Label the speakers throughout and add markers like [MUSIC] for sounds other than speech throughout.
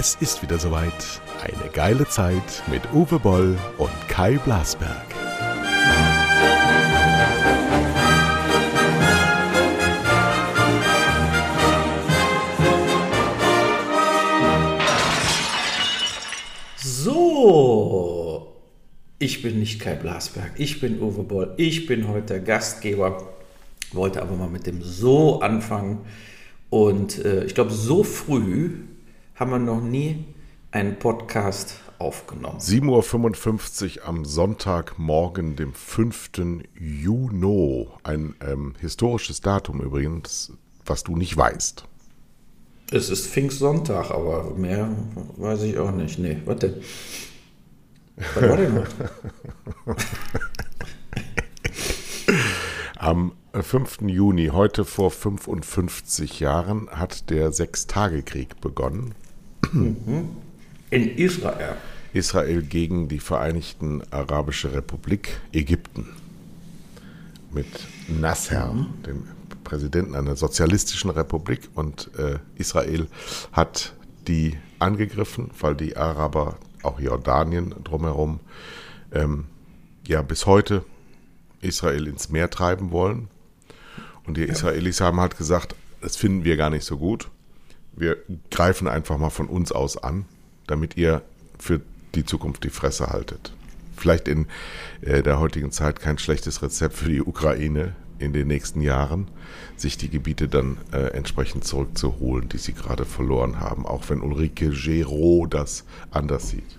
Speaker 1: Es ist wieder soweit. Eine geile Zeit mit Uwe Boll und Kai Blasberg.
Speaker 2: So, ich bin nicht Kai Blasberg, ich bin Uwe Boll, ich bin heute der Gastgeber, wollte aber mal mit dem So anfangen. Und äh, ich glaube, so früh haben wir noch nie einen Podcast aufgenommen.
Speaker 1: 7.55 Uhr am Sonntagmorgen, dem 5. Juni. Ein ähm, historisches Datum übrigens, was du nicht weißt.
Speaker 2: Es ist Pfingstsonntag, aber mehr weiß ich auch nicht. Nee, was denn? Was war denn? [LAUGHS]
Speaker 1: Am 5. Juni, heute vor 55 Jahren, hat der Sechstagekrieg begonnen.
Speaker 2: In Israel.
Speaker 1: Israel gegen die Vereinigten Arabische Republik Ägypten. Mit Nasser, dem Präsidenten einer sozialistischen Republik. Und äh, Israel hat die angegriffen, weil die Araber, auch Jordanien drumherum, ähm, ja bis heute Israel ins Meer treiben wollen. Und die Israelis haben halt gesagt, das finden wir gar nicht so gut. Wir greifen einfach mal von uns aus an, damit ihr für die Zukunft die Fresse haltet. Vielleicht in äh, der heutigen Zeit kein schlechtes Rezept für die Ukraine in den nächsten Jahren, sich die Gebiete dann äh, entsprechend zurückzuholen, die sie gerade verloren haben, auch wenn Ulrike Giraud das anders sieht.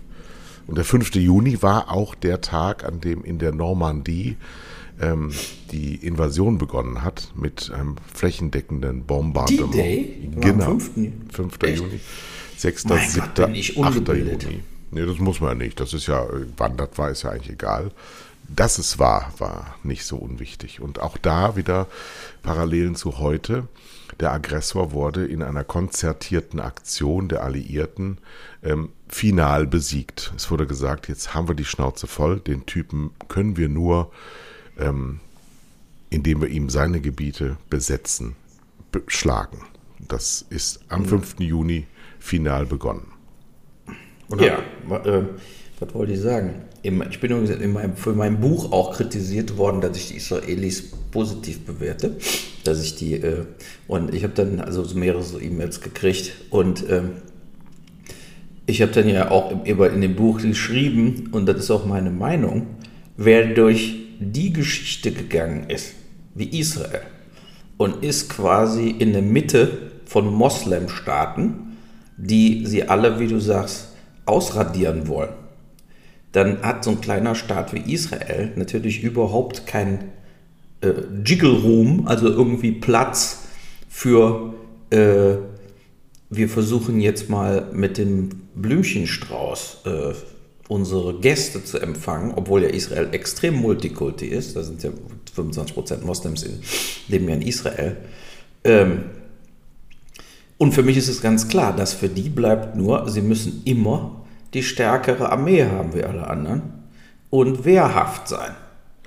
Speaker 1: Und der 5. Juni war auch der Tag, an dem in der Normandie ähm, die Invasion begonnen hat mit einem flächendeckenden Bombardement.
Speaker 2: D-Day?
Speaker 1: Genau.
Speaker 2: am 5.
Speaker 1: 5.
Speaker 2: Echt?
Speaker 1: Juni. 6.,
Speaker 2: Mein Gott,
Speaker 1: 7.,
Speaker 2: bin ich
Speaker 1: 8.
Speaker 2: ungebildet.
Speaker 1: Juni. Nee, das muss man ja nicht. Das ist ja, äh, wann das war, ist ja eigentlich egal. Dass es war, war nicht so unwichtig. Und auch da wieder Parallelen zu heute. Der Aggressor wurde in einer konzertierten Aktion der Alliierten ähm, final besiegt. Es wurde gesagt, jetzt haben wir die Schnauze voll. Den Typen können wir nur, ähm, indem wir ihm seine Gebiete besetzen, schlagen. Das ist am 5. Juni final begonnen. Und
Speaker 2: Ja, äh, was wollte ich sagen? Ich bin übrigens in meinem, für mein Buch auch kritisiert worden, dass ich die Israelis positiv bewerte. Dass ich die, äh, und ich habe dann also so mehrere so E-Mails gekriegt und ähm, ich habe dann ja auch in dem Buch geschrieben, und das ist auch meine Meinung, wer durch die Geschichte gegangen ist, wie Israel, und ist quasi in der Mitte von Moslemstaaten, die sie alle, wie du sagst, ausradieren wollen, dann hat so ein kleiner Staat wie Israel natürlich überhaupt kein äh, Jiggle Room, also irgendwie Platz für, äh, wir versuchen jetzt mal mit dem Blümchenstrauß äh, unsere Gäste zu empfangen, obwohl ja Israel extrem multikulti ist, da sind ja 25% Moslems in, leben ja in Israel. Ähm, und für mich ist es ganz klar, dass für die bleibt nur, sie müssen immer die stärkere Armee haben wie alle anderen und wehrhaft sein.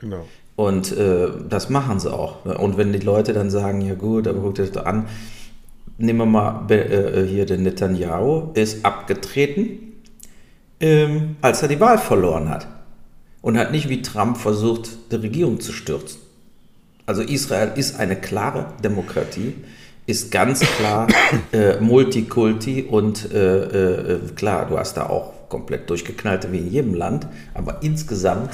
Speaker 1: Genau.
Speaker 2: Und äh, das machen sie auch. Und wenn die Leute dann sagen, ja gut, aber guckt euch das an, nehmen wir mal äh, hier den Netanyahu, ist abgetreten, ähm, als er die Wahl verloren hat. Und hat nicht wie Trump versucht, die Regierung zu stürzen. Also Israel ist eine klare Demokratie, ist ganz klar äh, Multikulti und äh, äh, klar, du hast da auch komplett durchgeknallte wie in jedem Land, aber insgesamt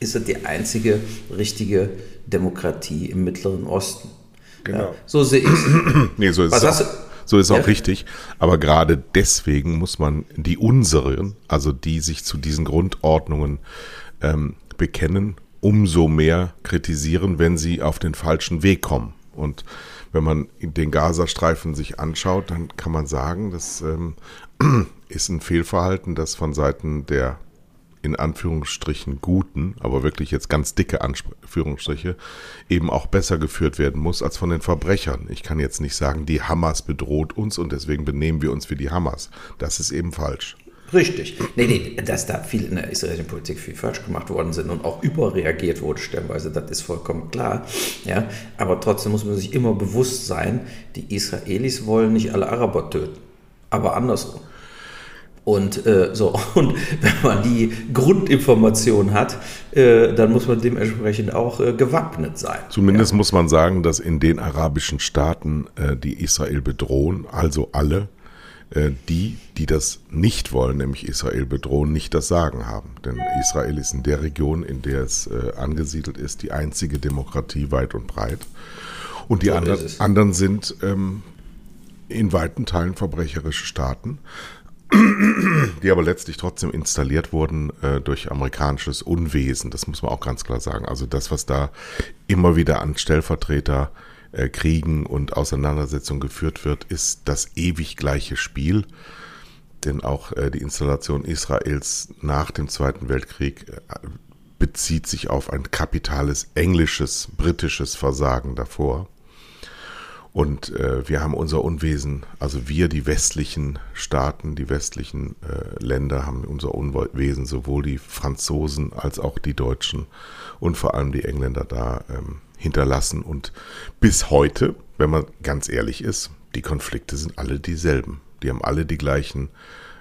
Speaker 2: ist es die einzige richtige Demokratie im Mittleren Osten.
Speaker 1: Genau.
Speaker 2: Ja, so sehe ich es. [CLEARS THROAT]
Speaker 1: Nee, so ist
Speaker 2: Was
Speaker 1: es
Speaker 2: hast du-
Speaker 1: so ist es
Speaker 2: Ja?
Speaker 1: auch richtig. Aber gerade deswegen muss man die unseren, also die sich zu diesen Grundordnungen ähm, bekennen, umso mehr kritisieren, wenn sie auf den falschen Weg kommen. Und wenn man den Gazastreifen sich anschaut, dann kann man sagen, das ähm, [CLEARS THROAT] ist ein Fehlverhalten, das von Seiten der in Anführungsstrichen guten, aber wirklich jetzt ganz dicke Anführungsstriche, eben auch besser geführt werden muss als von den Verbrechern. Ich kann jetzt nicht sagen, die Hamas bedroht uns und deswegen benehmen wir uns wie die Hamas. Das ist eben falsch.
Speaker 2: Richtig. Nee, nee, dass da viel in der israelischen Politik viel falsch gemacht worden sind und auch überreagiert wurde stellenweise, das ist vollkommen klar. Ja, aber trotzdem muss man sich immer bewusst sein, die Israelis wollen nicht alle Araber töten, aber andersrum. Und äh, so, [LAUGHS] und wenn man die Grundinformation hat, äh, dann muss man dementsprechend auch äh, gewappnet sein.
Speaker 1: Zumindest ja. muss man sagen, dass in den arabischen Staaten, äh, die Israel bedrohen, also alle, äh, die, die das nicht wollen, nämlich Israel bedrohen, nicht das Sagen haben. Denn Israel ist in der Region, in der es äh, angesiedelt ist, die einzige Demokratie weit und breit. Und die so andre, anderen sind ähm, in weiten Teilen verbrecherische Staaten die aber letztlich trotzdem installiert wurden äh, durch amerikanisches Unwesen. Das muss man auch ganz klar sagen. Also das, was da immer wieder an Stellvertreter äh, Kriegen und Auseinandersetzungen geführt wird, ist das ewig gleiche Spiel. Denn auch äh, die Installation Israels nach dem Zweiten Weltkrieg äh, bezieht sich auf ein kapitales englisches, britisches Versagen davor. Und äh, wir haben unser Unwesen, also wir, die westlichen Staaten, die westlichen äh, Länder, haben unser Unwesen, sowohl die Franzosen als auch die Deutschen und vor allem die Engländer da ähm, hinterlassen. Und bis heute, wenn man ganz ehrlich ist, die Konflikte sind alle dieselben. Die haben alle die gleichen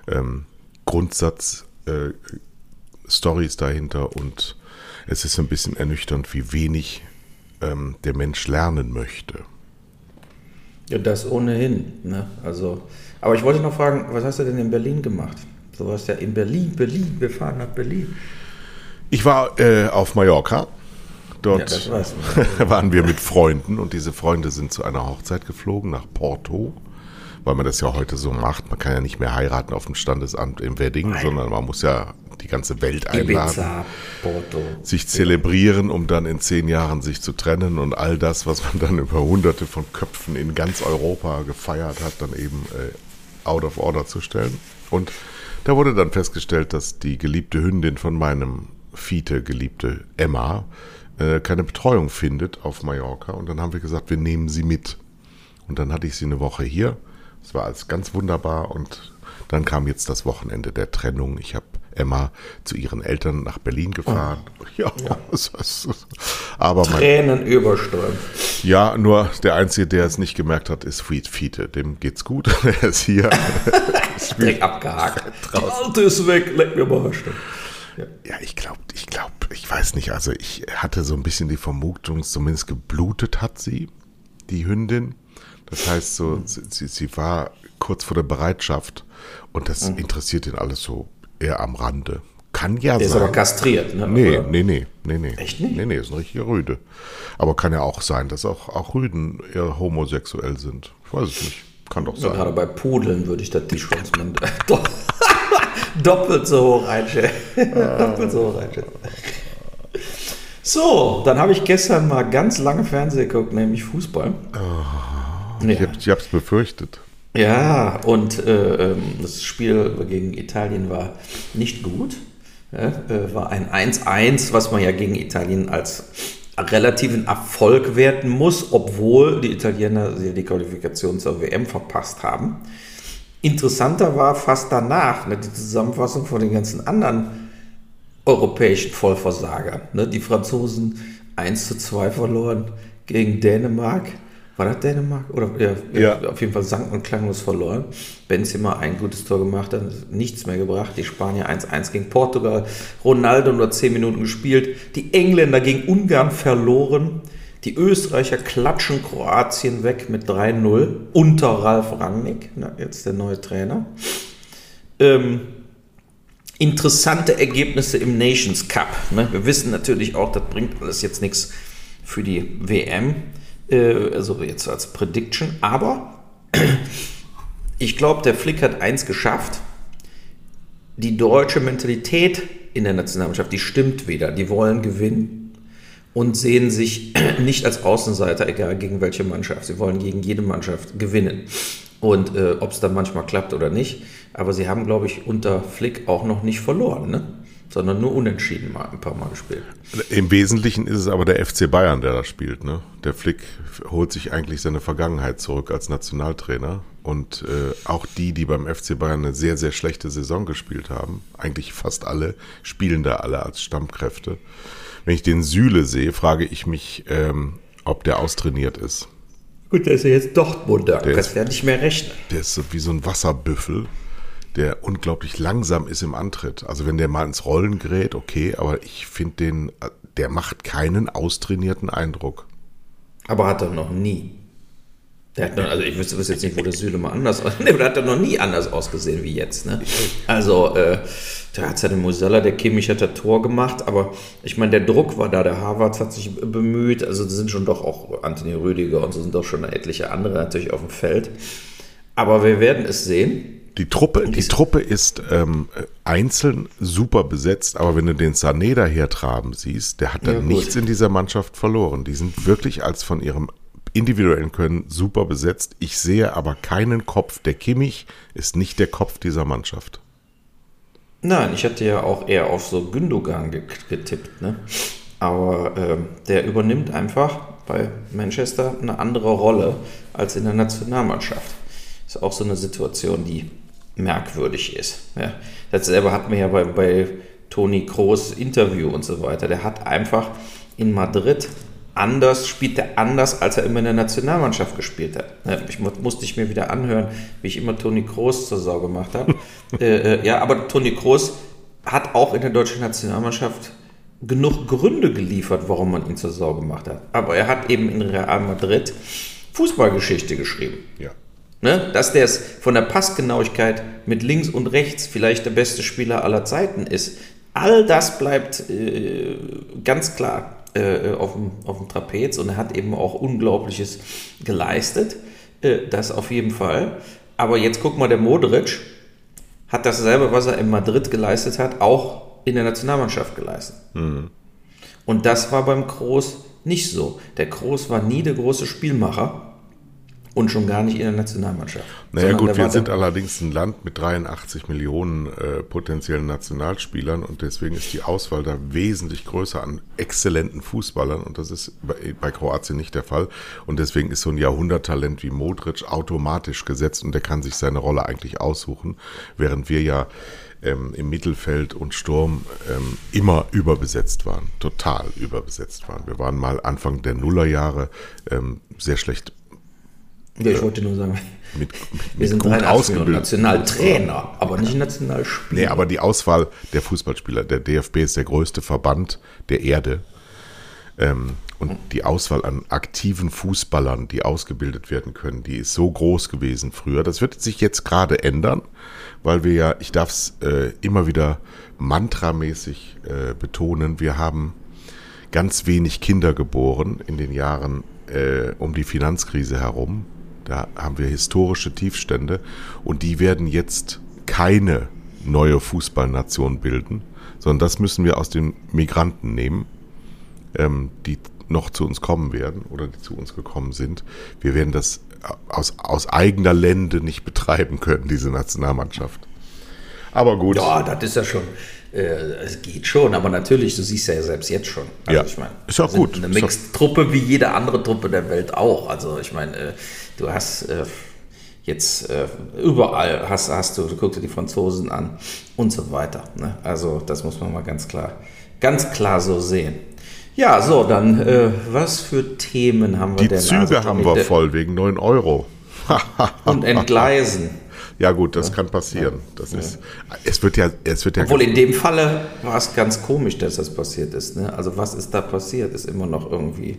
Speaker 1: ähm, Grundsatz-Stories äh, dahinter und es ist ein bisschen ernüchternd, wie wenig ähm, der Mensch lernen möchte.
Speaker 2: Ja, das ohnehin. Ne? Also, aber ich wollte noch fragen, was hast du denn in Berlin gemacht? Du warst ja in Berlin, Berlin, wir fahren nach Berlin.
Speaker 1: Ich war äh, auf Mallorca. Dort ja, [LAUGHS] waren wir mit Freunden und diese Freunde sind zu einer Hochzeit geflogen nach Porto, weil man das ja heute so macht. Man kann ja nicht mehr heiraten auf dem Standesamt im Wedding, Nein. sondern man muss ja die ganze Welt einladen, Ibiza, Porto. sich zelebrieren, um dann in zehn Jahren sich zu trennen und all das, was man dann über hunderte von Köpfen in ganz Europa gefeiert hat, dann eben äh, out of order zu stellen. Und da wurde dann festgestellt, dass die geliebte Hündin von meinem Fiete, geliebte Emma, äh, keine Betreuung findet auf Mallorca. Und dann haben wir gesagt, wir nehmen sie mit. Und dann hatte ich sie eine Woche hier. Es war alles ganz wunderbar und dann kam jetzt das Wochenende der Trennung. Ich habe Emma zu ihren Eltern nach Berlin gefahren. Oh. Ja, ja.
Speaker 2: aber Tränen überströmt.
Speaker 1: Ja, nur der Einzige, der es nicht gemerkt hat, ist Fiete. Dem geht's gut. [LAUGHS] er ist hier. [LAUGHS]
Speaker 2: Direkt abgehakt. Alte ist weg, leck mir mal
Speaker 1: ja. ja, ich glaube, ich glaube, ich weiß nicht. Also ich hatte so ein bisschen die Vermutung, zumindest geblutet hat sie, die Hündin. Das heißt so, mhm. sie, sie war kurz vor der Bereitschaft und das mhm. interessiert ihn alles so eher am Rande. Kann ja
Speaker 2: der
Speaker 1: sein.
Speaker 2: Ist aber kastriert, ne?
Speaker 1: Nee, nee, nee, nee, nee.
Speaker 2: Echt nicht?
Speaker 1: Nee, nee, ist ein richtiger Rüde. Aber kann ja auch sein, dass auch, auch Rüden eher homosexuell sind. Ich weiß es nicht. Kann doch sein.
Speaker 2: Gerade bei Pudeln würde ich das die Schwanzmann [LAUGHS] [LAUGHS] doppelt so hoch einschätzen. [LAUGHS] doppelt so hoch einschätzen. So, dann habe ich gestern mal ganz lange Fernsehen geguckt, nämlich Fußball.
Speaker 1: Oh, ja. Ich habe es befürchtet.
Speaker 2: Ja, und äh, ähm, das Spiel gegen Italien war nicht gut. Ja, äh, war ein 1-1, was man ja gegen Italien als relativen Erfolg werten muss, obwohl die Italiener die Qualifikation zur WM verpasst haben. Interessanter war fast danach ne, die Zusammenfassung von den ganzen anderen europäischen Vollversagern. Ne, die Franzosen 1 zu 2 verloren gegen Dänemark. War das Dänemark? Oder ja, ja. auf jeden Fall sang- und klanglos verloren. Benzema ein gutes Tor gemacht, hat nichts mehr gebracht. Die Spanier 1-1 gegen Portugal. Ronaldo nur 10 Minuten gespielt. Die Engländer gegen Ungarn verloren. Die Österreicher klatschen Kroatien weg mit 3-0 unter Ralf Rangnick, na, jetzt der neue Trainer. Ähm, interessante Ergebnisse im Nations Cup. Ne? Wir wissen natürlich auch, das bringt alles jetzt nichts für die WM äh, also jetzt als Prediction, aber [CLEARS THROAT] ich glaube, der Flick hat eins geschafft. Die deutsche Mentalität in der Nationalmannschaft, die stimmt wieder. Die wollen gewinnen und sehen sich [CLEARS THROAT] nicht als Außenseiter, egal gegen welche Mannschaft. Sie wollen gegen jede Mannschaft gewinnen. Und äh, ob es dann manchmal klappt oder nicht. Aber sie haben, glaube ich, unter Flick auch noch nicht verloren. Ne? Sondern nur unentschieden mal ein paar Mal gespielt.
Speaker 1: Im Wesentlichen ist es aber der FC Bayern, der da spielt. Ne? Der Flick holt sich eigentlich seine Vergangenheit zurück als Nationaltrainer. Und äh, auch die, die beim FC Bayern eine sehr, sehr schlechte Saison gespielt haben, eigentlich fast alle, spielen da alle als Stammkräfte. Wenn ich den Süle sehe, frage ich mich, ähm, ob der austrainiert ist.
Speaker 2: Gut, der ist ja jetzt Dortmunder, der kannst ja nicht mehr rechnen.
Speaker 1: Der ist wie so ein Wasserbüffel der unglaublich langsam ist im Antritt. Also wenn der mal ins Rollen gerät, okay, aber ich finde den, der macht keinen austrainierten Eindruck.
Speaker 2: Aber hat er noch nie. Der hat noch, also ich wüsste, jetzt nicht, wo der Süle mal anders. [LAUGHS] Nee, der hat er noch nie anders ausgesehen wie jetzt. Ne? Also, äh, da hat seine Musella, der Kimmich hat das Tor gemacht, aber ich meine, der Druck war da, der Harvard hat sich bemüht, also da sind schon doch auch Anthony Rüdiger und so sind doch schon etliche andere natürlich auf dem Feld. Aber wir werden es sehen.
Speaker 1: Die Truppe, die Truppe ist ähm, einzeln super besetzt, aber wenn du den Sané dahertraben siehst, der hat dann
Speaker 2: Ja,
Speaker 1: nichts in dieser Mannschaft verloren. Die sind wirklich als von ihrem individuellen Können super besetzt. Ich sehe aber keinen Kopf. Der Kimmich ist nicht der Kopf dieser Mannschaft.
Speaker 2: Nein, ich hatte ja auch eher auf so Gündogan ge- getippt, ne? Aber ähm, der übernimmt einfach bei Manchester eine andere Rolle als in der Nationalmannschaft. Ist auch so eine Situation, die merkwürdig ist. Ja. Dasselbe hatten wir ja bei, bei Toni Kroos Interview und so weiter. Der hat einfach in Madrid anders, spielt er anders, als er immer in der Nationalmannschaft gespielt hat. Ich mu- musste ich mir wieder anhören, wie ich immer Toni Kroos zur Sau gemacht habe. [LAUGHS] äh, äh, ja, aber Toni Kroos hat auch in der deutschen Nationalmannschaft genug Gründe geliefert, warum man ihn zur Sau gemacht hat. Aber er hat eben in Real Madrid Fußballgeschichte geschrieben.
Speaker 1: Ja.
Speaker 2: Ne? Dass der es von der Passgenauigkeit mit links und rechts vielleicht der beste Spieler aller Zeiten ist. All das bleibt äh, ganz klar äh, auf, dem, auf dem Trapez und er hat eben auch Unglaubliches geleistet. Äh, das auf jeden Fall. Aber jetzt guck mal, der Modric hat dasselbe, was er in Madrid geleistet hat, auch in der Nationalmannschaft geleistet. Und das war beim Kroos nicht so. Der Kroos war nie der große Spielmacher und schon gar nicht in der Nationalmannschaft.
Speaker 1: Naja gut, wir sind allerdings ein Land mit 83 Millionen äh, potenziellen Nationalspielern und deswegen ist die Auswahl da wesentlich größer an exzellenten Fußballern und das ist bei, bei Kroatien nicht der Fall und deswegen ist so ein Jahrhunderttalent wie Modric automatisch gesetzt und der kann sich seine Rolle eigentlich aussuchen, während wir ja ähm, im Mittelfeld und Sturm ähm, immer überbesetzt waren, total überbesetzt waren. Wir waren mal Anfang der Nullerjahre ähm, sehr schlecht
Speaker 2: Ja, ich wollte nur sagen,
Speaker 1: mit,
Speaker 2: wir
Speaker 1: mit
Speaker 2: sind
Speaker 1: gut
Speaker 2: 83
Speaker 1: ausgebildet.
Speaker 2: Nationaltrainer, aber nicht Nationalspieler.
Speaker 1: Nee, aber die Auswahl der Fußballspieler, der DFB ist der größte Verband der Erde. Ähm, und die Auswahl an aktiven Fußballern, die ausgebildet werden können, die ist so groß gewesen früher. Das wird sich jetzt gerade ändern, weil wir ja, ich darf es äh, immer wieder mantramäßig äh, betonen, wir haben ganz wenig Kinder geboren in den Jahren äh, um die Finanzkrise herum. Da haben wir historische Tiefstände und die werden jetzt keine neue Fußballnation bilden, sondern das müssen wir aus den Migranten nehmen, ähm, die noch zu uns kommen werden oder die zu uns gekommen sind. Wir werden das aus, aus eigener Lände nicht betreiben können, diese Nationalmannschaft. Aber gut.
Speaker 2: Ja, das ist ja schon, äh, es geht schon, aber natürlich, du siehst ja selbst jetzt schon.
Speaker 1: Ja,
Speaker 2: ich meine,
Speaker 1: ist ja gut.
Speaker 2: Eine Mixed-Truppe wie jede andere Truppe der Welt auch. Also ich meine, äh, du hast äh, jetzt äh, überall, hast, hast du, du guckst dir die Franzosen an und so weiter. Ne? Also das muss man mal ganz klar, ganz klar so sehen. Ja, so, dann, äh, was für Themen haben wir
Speaker 1: Die
Speaker 2: denn?
Speaker 1: Züge
Speaker 2: Also,
Speaker 1: haben wir voll wegen 9 Euro. [LAUGHS]
Speaker 2: Und entgleisen.
Speaker 1: Ja gut, das kann passieren. Das ist, es wird ja, es wird ja,
Speaker 2: Obwohl in dem Falle war es ganz komisch, dass das passiert ist. Ne? Also was ist da passiert, ist immer noch irgendwie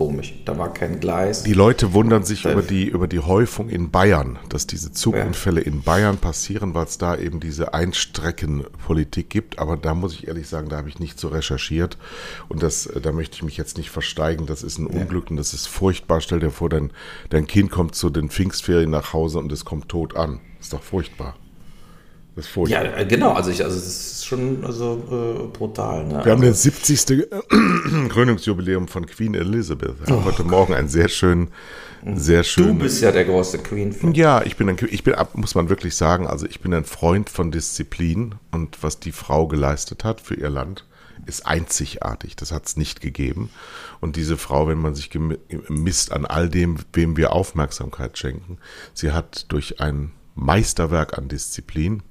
Speaker 2: komisch. Da war kein Gleis.
Speaker 1: die Leute wundern sich über die, über die Häufung in Bayern, dass diese Zugunfälle in Bayern passieren, weil es da eben diese Einstreckenpolitik gibt. Aber da muss ich ehrlich sagen, da habe ich nicht so recherchiert. Und das, äh, da möchte ich mich jetzt nicht versteigen. Das ist ein Unglück und das ist furchtbar. Stell dir vor, dein, dein Kind kommt zu den Pfingstferien nach Hause und es kommt tot an. ist doch furchtbar. Das ist furchtbar.
Speaker 2: ja, äh, genau. Also, ich, also das ist schon also, äh, brutal. Ne?
Speaker 1: Wir haben
Speaker 2: also,
Speaker 1: das 70. [CLEARS THROAT] Krönungsjubiläum von Queen Elizabeth. Wir haben heute Morgen einen sehr schönen, sehr
Speaker 2: du
Speaker 1: schönen.
Speaker 2: bist ja der große Queen-Fan.
Speaker 1: Ja, ich bin ein, ich bin, muss man wirklich sagen, also ich bin ein Freund von Disziplin und was die Frau geleistet hat für ihr Land, ist einzigartig. Das hat es nicht gegeben. Und diese Frau, wenn man sich misst an all dem, wem wir Aufmerksamkeit schenken, sie hat durch ein Meisterwerk an Disziplin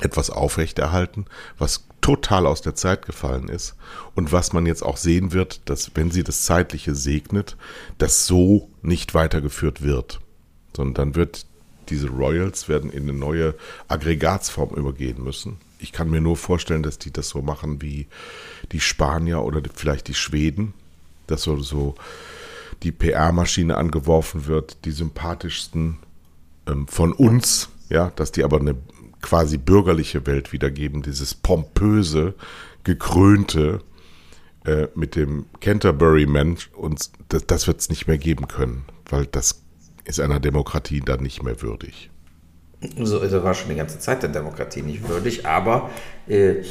Speaker 1: etwas aufrechterhalten, was total aus der Zeit gefallen ist und was man jetzt auch sehen wird, dass wenn sie das Zeitliche segnet, das so nicht weitergeführt wird, sondern dann wird diese Royals werden in eine neue Aggregatsform übergehen müssen. Ich kann mir nur vorstellen, dass die das so machen wie die Spanier oder vielleicht die Schweden, dass so, so die PR-Maschine angeworfen wird, die sympathischsten ähm, von uns, ja, dass die aber eine quasi bürgerliche Welt wiedergeben, dieses pompöse, gekrönte äh, mit dem Canterbury-Mensch und das, das wird es nicht mehr geben können, weil das ist einer Demokratie dann nicht mehr würdig.
Speaker 2: So, das war schon die ganze Zeit der Demokratie nicht würdig, aber äh,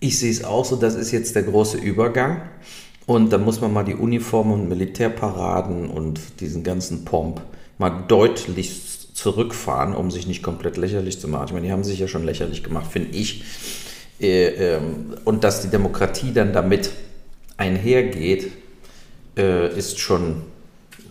Speaker 2: ich sehe es auch so, das ist jetzt der große Übergang. Und da muss man mal die Uniformen und Militärparaden und diesen ganzen Pomp mal deutlich zurückfahren, um sich nicht komplett lächerlich zu machen. Ich meine, die haben sich ja schon lächerlich gemacht, finde ich. Äh, ähm, und dass die Demokratie dann damit einhergeht, äh, ist schon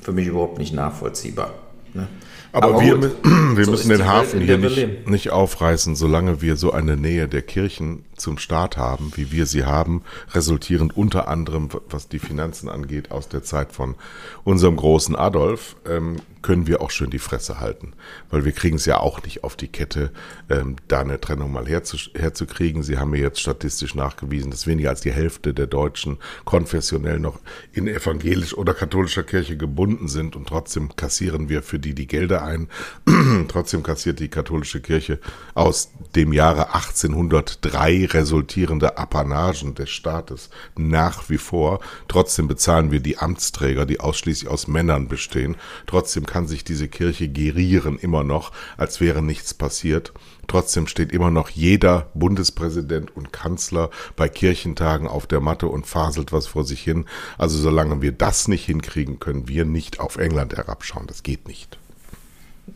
Speaker 2: für mich überhaupt nicht nachvollziehbar. Ne?
Speaker 1: Aber, Aber wir, [CLEARS THROAT] wir so müssen den Hafen hier nicht, nicht, aufreißen, solange wir so eine Nähe der Kirchen zum Staat haben, wie wir sie haben, resultierend unter anderem, was die Finanzen angeht, aus der Zeit von unserem großen Adolf, ähm, können wir auch schön die Fresse halten. Weil wir kriegen es ja auch nicht auf die Kette, ähm, da eine Trennung mal herzu, herzukriegen. Sie haben mir jetzt statistisch nachgewiesen, dass weniger als die Hälfte der Deutschen konfessionell noch in evangelisch oder katholischer Kirche gebunden sind und trotzdem kassieren wir für die die Gelder ein. [CLEARS THROAT] trotzdem kassiert die katholische Kirche aus dem Jahre 1803 resultierende Apanagen des Staates nach wie vor. Trotzdem bezahlen wir die Amtsträger, die ausschließlich aus Männern bestehen. Trotzdem kann sich diese Kirche gerieren immer noch, als wäre nichts passiert. Trotzdem steht immer noch jeder Bundespräsident und Kanzler bei Kirchentagen auf der Matte und faselt was vor sich hin. Also solange wir das nicht hinkriegen, können wir nicht auf England herabschauen. Das geht nicht.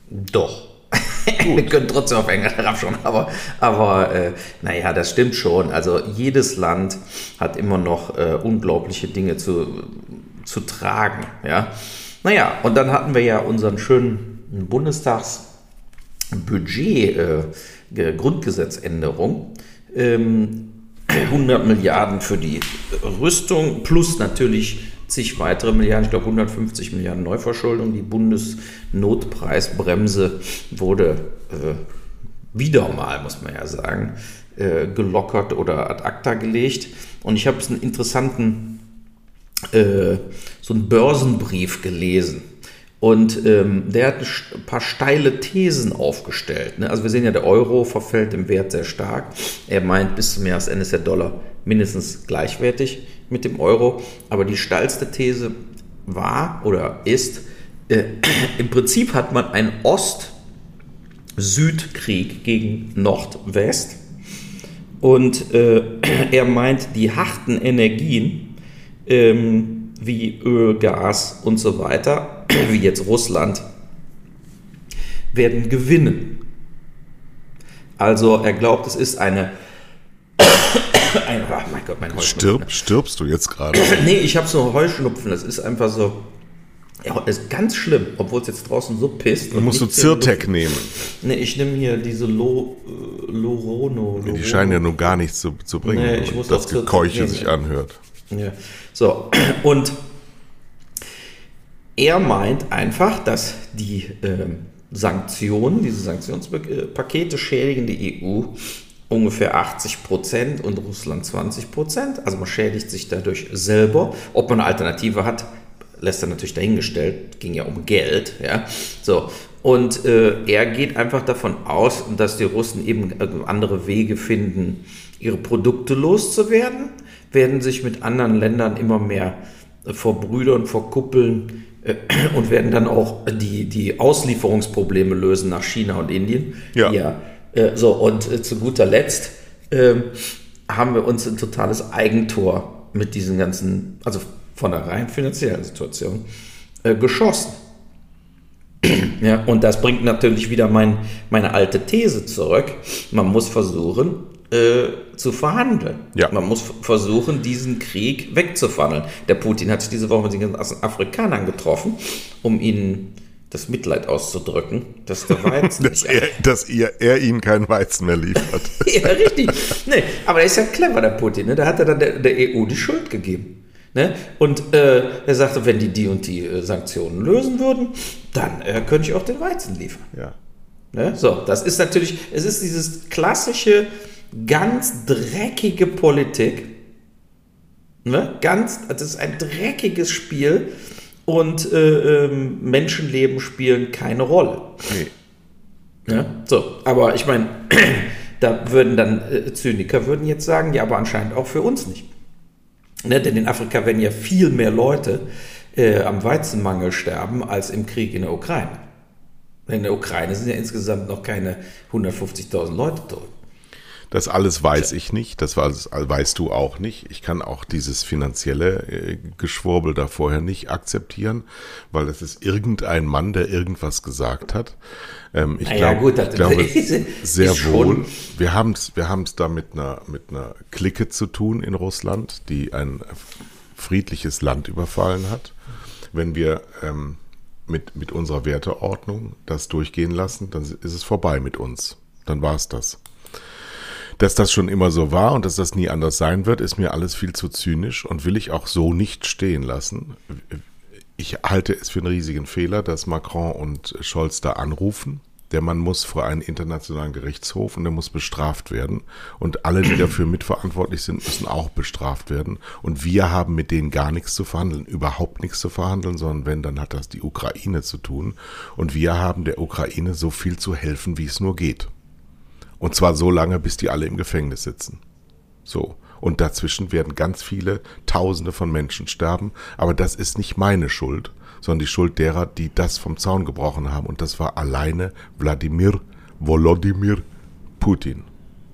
Speaker 2: Doch. [LAUGHS] wir können trotzdem auf England herabschauen, aber, aber äh, naja, das stimmt schon. Also jedes Land hat immer noch äh, unglaubliche Dinge zu, zu tragen. Ja? Naja, und dann hatten wir ja unseren schönen Bundestagsbudget, äh. Ähm, [CLEARS THROAT] 100 Milliarden für die Rüstung plus natürlich zig weitere Milliarden, ich glaube 150 Milliarden Neuverschuldung. Die Bundesnotpreisbremse wurde äh, wieder mal, muss man ja sagen, äh, gelockert oder ad acta gelegt. Und ich habe einen interessanten äh, so einen Börsenbrief gelesen. Und ähm, der hat ein paar steile Thesen aufgestellt. Ne? Also wir sehen ja, der Euro verfällt im Wert sehr stark. Er meint, bis zum Jahresende ist der Dollar mindestens gleichwertig mit dem Euro. Aber die steilste These war oder ist, äh, [CLEARS THROAT] im Prinzip hat man einen Ost-Süd-Krieg gegen Nord-West. Und äh, [CLEARS THROAT] er meint, die harten Energien, ähm, wie Öl, Gas und so weiter, [CLEARS THROAT] wie jetzt Russland, werden gewinnen. Also er glaubt, es ist eine [CLEARS THROAT]
Speaker 1: ein, oh mein Gott, mein Heuschnupfen. Stirb, stirbst du jetzt gerade? [CLEARS THROAT]
Speaker 2: nee, ich habe so Heuschnupfen. Das ist einfach so. Ja, ist ganz schlimm, obwohl es jetzt draußen so pisst.
Speaker 1: Dann musst du Zyrtec nehmen.
Speaker 2: Nee, ich nehme hier diese Lo, äh, Lorono,
Speaker 1: Lorono. Die scheinen ja nur gar nichts zu, zu bringen, nee, ich muss das Gekeuche sich anhört.
Speaker 2: Ja. So, [CLEARS THROAT] und er meint einfach, dass die äh, Sanktionen, diese Sanktionspakete schädigen die EU ungefähr 80 Prozent und Russland 20 Prozent. Also man schädigt sich dadurch selber. Ob man eine Alternative hat, lässt er natürlich dahingestellt. Ging ja um Geld. Ja? So. Und äh, er geht einfach davon aus, dass die Russen eben andere Wege finden, ihre Produkte loszuwerden werden sich mit anderen Ländern immer mehr äh, vor Brüdern, vor Kuppeln äh, [CLEARS THROAT] und werden dann auch die, die Auslieferungsprobleme lösen nach China und Indien. Ja. ja äh, so, und äh, zu guter Letzt äh, haben wir uns ein totales Eigentor mit diesen ganzen, also von der rein finanziellen Situation, geschossen. [CLEARS THROAT] ja, und das bringt natürlich wieder mein, meine alte These zurück. Man muss versuchen, äh, zu verhandeln. Ja. Man muss versuchen, diesen Krieg wegzuverhandeln. Der Putin hat sich diese Woche mit den ganzen Afrikanern getroffen, um ihnen das Mitleid auszudrücken, dass der [LAUGHS] Weizen.
Speaker 1: dass, er, dass ihr, er ihnen keinen Weizen mehr liefert. [LAUGHS]
Speaker 2: ja, richtig. Nee, aber er ist ja clever, der Putin. Ne? Da hat er dann der, der EU die Schuld gegeben. Ne? Und äh, er sagte, wenn die die und die äh, Sanktionen lösen würden, dann äh, könnte ich auch den Weizen liefern.
Speaker 1: Ja.
Speaker 2: Ne? So, das ist natürlich, es ist dieses klassische, ganz dreckige Politik. Ne? Ganz, das ist ein dreckiges Spiel und äh, ähm, Menschenleben spielen keine Rolle. Nee. Ja? So, aber ich meine, [CLEARS THROAT] da würden dann äh, Zyniker würden jetzt sagen, ja, aber anscheinend auch für uns nicht. Ne? Denn in Afrika werden ja viel mehr Leute äh, am Weizenmangel sterben als im Krieg in der Ukraine. In der Ukraine sind ja insgesamt noch keine 150.000 Leute tot.
Speaker 1: Das alles weiß ich nicht, das weißt du auch nicht. Ich kann auch dieses finanzielle äh, Geschwurbel da vorher nicht akzeptieren, weil es ist irgendein Mann, der irgendwas gesagt hat. Ähm, ich naja, glaub, gut, das glaube [LAUGHS] sehr wohl. Wir haben es wir haben's da mit einer, mit einer Clique zu tun in Russland, die ein friedliches Land überfallen hat. Wenn wir ähm, mit, mit unserer Werteordnung das durchgehen lassen, dann ist es vorbei mit uns. Dann war es das. Dass das schon immer so war und dass das nie anders sein wird, ist mir alles viel zu zynisch und will ich auch so nicht stehen lassen. Ich halte es für einen riesigen Fehler, dass Macron und Scholz da anrufen der Mann muss vor einen internationalen Gerichtshof und er muss bestraft werden. Und alle, die dafür mitverantwortlich sind, müssen auch bestraft werden. Und wir haben mit denen gar nichts zu verhandeln, überhaupt nichts zu verhandeln, sondern wenn, dann hat das die Ukraine zu tun. Und wir haben der Ukraine so viel zu helfen, wie es nur geht. Und zwar so lange, bis die alle im Gefängnis sitzen. So. Und dazwischen werden ganz viele Tausende von Menschen sterben. Aber das ist nicht meine Schuld, sondern die Schuld derer, die das vom Zaun gebrochen haben. Und das war alleine Wladimir Volodymyr Putin.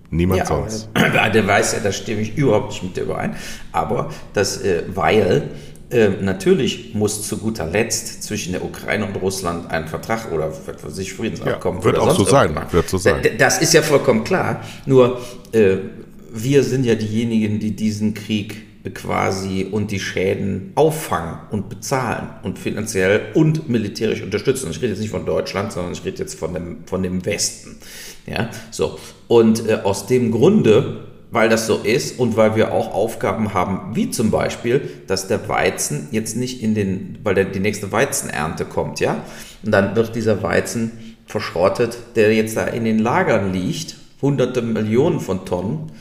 Speaker 1: Niemand ja, sonst.
Speaker 2: Der weiß ja, da stimme ich überhaupt nicht mit dir überein. Aber das, äh, weil äh, natürlich muss zu guter Letzt zwischen der Ukraine und Russland ein Vertrag oder für sich Friedensabkommen.
Speaker 1: Ja, wird auch so sein. Wird so sein.
Speaker 2: Das ist ja vollkommen klar. Nur äh, wir sind ja diejenigen, die diesen Krieg quasi und die Schäden auffangen und bezahlen und finanziell und militärisch unterstützen. Ich rede jetzt nicht von Deutschland, sondern ich rede jetzt von dem, von dem Westen. Ja, so. Und äh, aus dem Grunde, weil das so ist und weil wir auch Aufgaben haben, wie zum Beispiel, dass der Weizen jetzt nicht in den, weil der, die nächste Weizenernte kommt, ja, und dann wird dieser Weizen verschrottet, der jetzt da in den Lagern liegt, hunderte Millionen von Tonnen,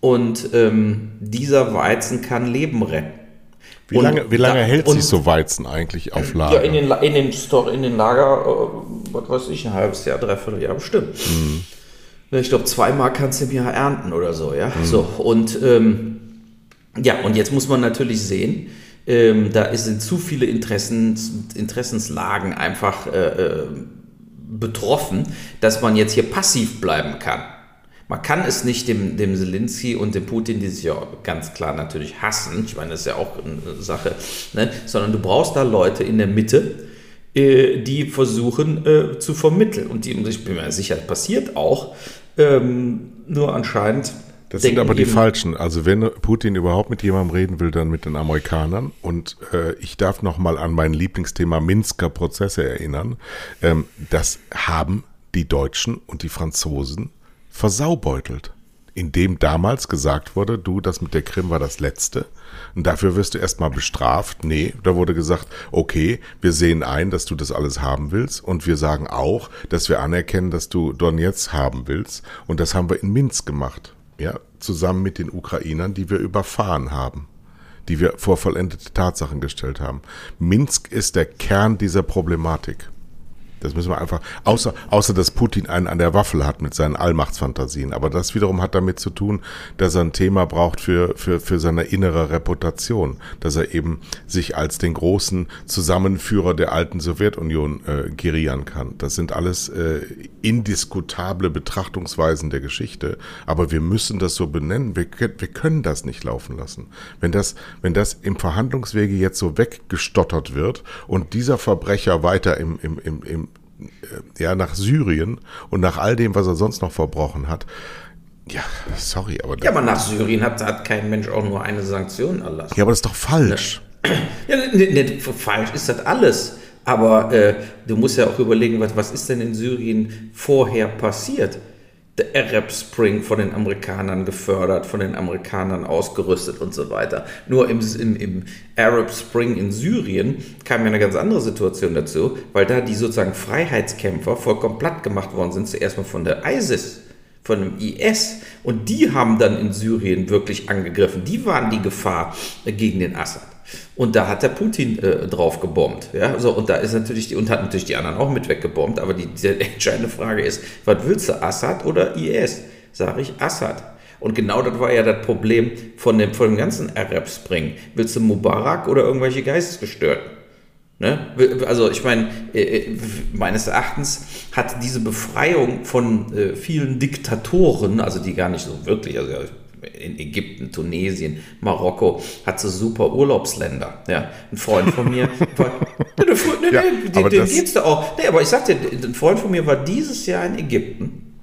Speaker 2: und ähm, dieser Weizen kann Leben retten.
Speaker 1: Wie lange, wie lange da, hält sich so Weizen eigentlich auf Lager?
Speaker 2: Ja, in den, in den, Store, in den Lager, äh, was weiß ich, ein halbes Jahr, dreiviertel Jahr bestimmt. Mhm. Ich glaube, zweimal kannst du im Jahr ernten oder so, ja. Mhm. So, und ähm, ja, und jetzt muss man natürlich sehen, ähm, da sind zu viele Interessens, Interessenslagen einfach äh, äh, betroffen, dass man jetzt hier passiv bleiben kann. Man kann es nicht dem, dem Zelensky und dem Putin, die sich ja ganz klar natürlich hassen, ich meine, das ist ja auch eine Sache, ne? sondern du brauchst da Leute in der Mitte, äh, die versuchen äh, zu vermitteln. Und die, ich bin mir sicher, das passiert auch, ähm, nur anscheinend.
Speaker 1: Das sind aber die falschen. Also wenn Putin überhaupt mit jemandem reden will, dann mit den Amerikanern. Und äh, ich darf noch mal an mein Lieblingsthema Minsker Prozesse erinnern. Ähm, das haben die Deutschen und die Franzosen versaubeutelt, indem damals gesagt wurde, du, das mit der Krim war das Letzte und dafür wirst du erstmal bestraft. Nee, da wurde gesagt, okay, wir sehen ein, dass du das alles haben willst und wir sagen auch, dass wir anerkennen, dass du Donetsk haben willst und das haben wir in Minsk gemacht, ja, zusammen mit den Ukrainern, die wir überfahren haben die wir vor vollendete Tatsachen gestellt haben. Minsk ist der Kern dieser Problematik. Das müssen wir einfach, außer, außer dass Putin einen an der Waffel hat mit seinen Allmachtsfantasien. Aber das wiederum hat damit zu tun, dass er ein Thema braucht für, für, für seine innere Reputation. Dass er eben sich als den großen Zusammenführer der alten Sowjetunion äh, gerieren kann. Das sind alles äh, indiskutable Betrachtungsweisen der Geschichte. Aber wir müssen das so benennen. Wir, wir können das nicht laufen lassen. Wenn das, wenn das im Verhandlungswege jetzt so weggestottert wird und dieser Verbrecher weiter im, im, im, im ja, nach Syrien und nach all dem, was er sonst noch verbrochen hat. Ja, sorry, aber.
Speaker 2: Ja, aber nach Syrien hat, hat kein Mensch auch nur eine Sanktion erlassen.
Speaker 1: Ja, aber das ist doch falsch. [CLEARS THROAT]
Speaker 2: Ja, ne, ne, falsch ist das alles. Aber äh, du musst ja auch überlegen, was, was ist denn in Syrien vorher passiert? Der Arab Spring von den Amerikanern gefördert, von den Amerikanern ausgerüstet und so weiter. Nur im, im, im Arab Spring in Syrien kam ja eine ganz andere Situation dazu, weil da die sozusagen Freiheitskämpfer vollkommen platt gemacht worden sind, zuerst mal von der ISIS, von dem IS. Und die haben dann in Syrien wirklich angegriffen. Die waren die Gefahr gegen den Assad. Und da hat der Putin äh, drauf gebombt. Ja? So, und da ist natürlich die, und hat natürlich die anderen auch mit weggebombt. Aber die, die entscheidende Frage ist, was willst du, Assad oder IS? Sage ich Assad. Und genau das war ja das Problem von dem, von dem ganzen Arab Spring. Willst du Mubarak oder irgendwelche Geistesgestörten? Ne? Also ich meine, äh, äh, meines Erachtens hat diese Befreiung von äh, vielen Diktatoren, also die gar nicht so wirklich, also in Ägypten, Tunesien, Marokko, hat so super Urlaubsländer. Ja, ein Freund von mir, [LAUGHS] war, ne, ne, ja, dem, dem geht's da auch. Nee, aber ich sagte, ein Freund von mir war dieses Jahr in Ägypten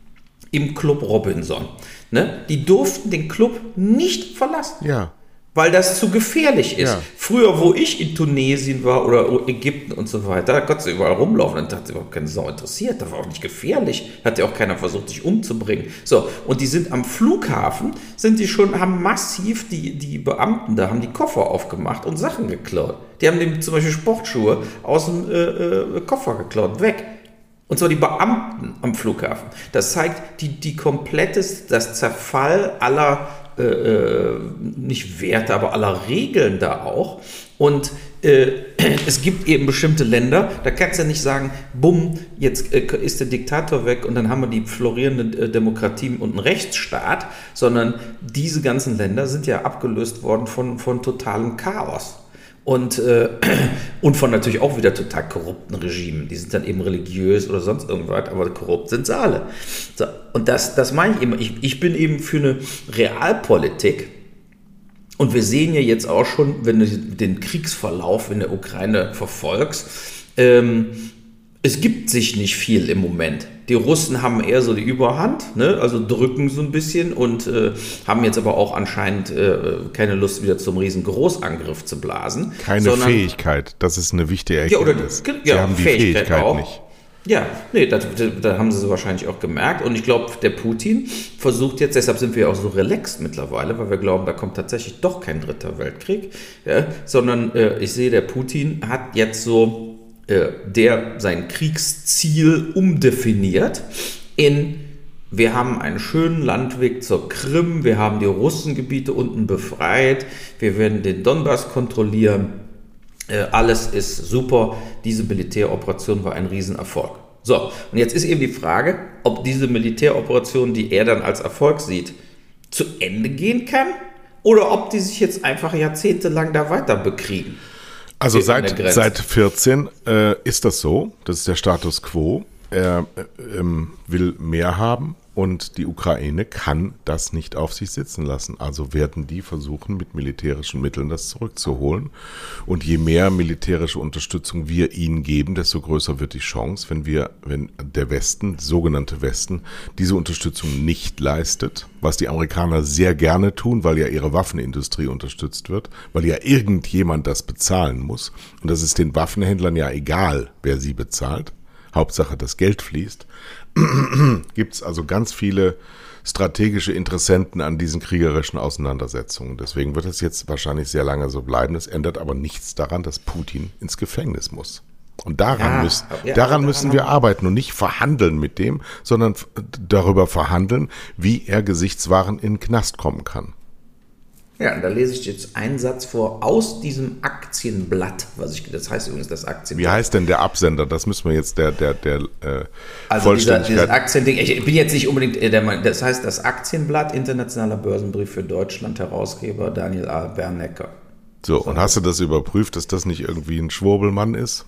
Speaker 2: im Club Robinson. Ne? Die durften den Club nicht verlassen.
Speaker 1: Ja
Speaker 2: weil das zu gefährlich ist. Ja. Früher, wo ich in Tunesien war oder Ägypten und so weiter, da konntest du überall rumlaufen und hat sich überhaupt keine Sau interessiert. Das war auch nicht gefährlich. Hat ja auch keiner versucht, dich umzubringen. So, und die sind am Flughafen, sind die schon, haben massiv die, die Beamten da, haben die Koffer aufgemacht und Sachen geklaut. Die haben dem zum Beispiel Sportschuhe aus dem äh, äh, Koffer geklaut, weg. Und zwar die Beamten am Flughafen. Das zeigt die, die komplettes, das Zerfall aller äh, äh, nicht Werte, aber aller Regeln da auch. Und äh, [CLEARS THROAT] es gibt eben bestimmte Länder, da kannst du ja nicht sagen, bumm, jetzt äh, ist der Diktator weg und dann haben wir die florierende äh, Demokratie und einen Rechtsstaat, sondern diese ganzen Länder sind ja abgelöst worden von, von totalem Chaos und, äh, [CLEARS THROAT] und von natürlich auch wieder total korrupten Regimen. Die sind dann eben religiös oder sonst irgendwas, aber korrupt sind sie alle. So, und das, das meine ich immer. Ich, ich bin eben für eine Realpolitik. Und wir sehen ja jetzt auch schon, wenn du den Kriegsverlauf in der Ukraine verfolgst, ähm, es gibt sich nicht viel im Moment. Die Russen haben eher so die Überhand, ne? also drücken so ein bisschen und äh, haben jetzt aber auch anscheinend äh, keine Lust, wieder zum riesen Großangriff zu blasen.
Speaker 1: Keine sondern, Fähigkeit, das ist eine wichtige Erkenntnis.
Speaker 2: Ja, oder, ja, Sie haben die Fähigkeit, Fähigkeit auch. nicht. Ja, nee, da, da haben sie es wahrscheinlich auch gemerkt. Und ich glaube, der Putin versucht jetzt, deshalb sind wir auch so relaxed mittlerweile, weil wir glauben, da kommt tatsächlich doch kein dritter Weltkrieg, ja, sondern äh, ich sehe, der Putin hat jetzt so der sein Kriegsziel umdefiniert in wir haben einen schönen Landweg zur Krim, wir haben die Russengebiete unten befreit, wir werden den Donbass kontrollieren, äh, alles ist super, diese Militäroperation war ein Riesenerfolg. So, und jetzt ist eben die Frage, ob diese Militäroperation, die er dann als Erfolg sieht, zu Ende gehen kann oder ob die sich jetzt einfach jahrzehntelang da weiter bekriegen.
Speaker 1: Also seit, seit 14 äh, ist das so, das ist der Status quo. Er äh, ähm, will mehr haben und die Ukraine kann das nicht auf sich sitzen lassen. Also werden die versuchen, mit militärischen Mitteln das zurückzuholen. Und je mehr militärische Unterstützung wir ihnen geben, desto größer wird die Chance, wenn wir, wenn der Westen, sogenannte Westen, diese Unterstützung nicht leistet, was die Amerikaner sehr gerne tun, weil ja ihre Waffenindustrie unterstützt wird, weil ja irgendjemand das bezahlen muss. Und das ist den Waffenhändlern ja egal, wer sie bezahlt. Hauptsache das Geld fließt. [CLEARS THROAT] gibt es also ganz viele strategische Interessenten an diesen kriegerischen Auseinandersetzungen. Deswegen wird es jetzt wahrscheinlich sehr lange so bleiben. Das ändert aber nichts daran, dass Putin ins Gefängnis muss. Und daran, ja, müssen, ja, daran müssen wir arbeiten und nicht verhandeln mit dem, sondern darüber verhandeln, wie er Gesichtswaren in den Knast kommen kann.
Speaker 2: Ja, und da lese ich jetzt einen Satz vor aus diesem Aktienblatt, was ich, das heißt übrigens das Aktienblatt.
Speaker 1: Wie heißt denn der Absender? Das müssen wir jetzt der, der, der äh,
Speaker 2: Also dieser, dieses Aktiending, ich bin jetzt nicht unbedingt äh, der Meinung, das heißt das Aktienblatt, internationaler Börsenbrief für Deutschland, Herausgeber Daniel A. Bernecker.
Speaker 1: So, und hast du das überprüft, dass das nicht irgendwie ein Schwurbelmann ist?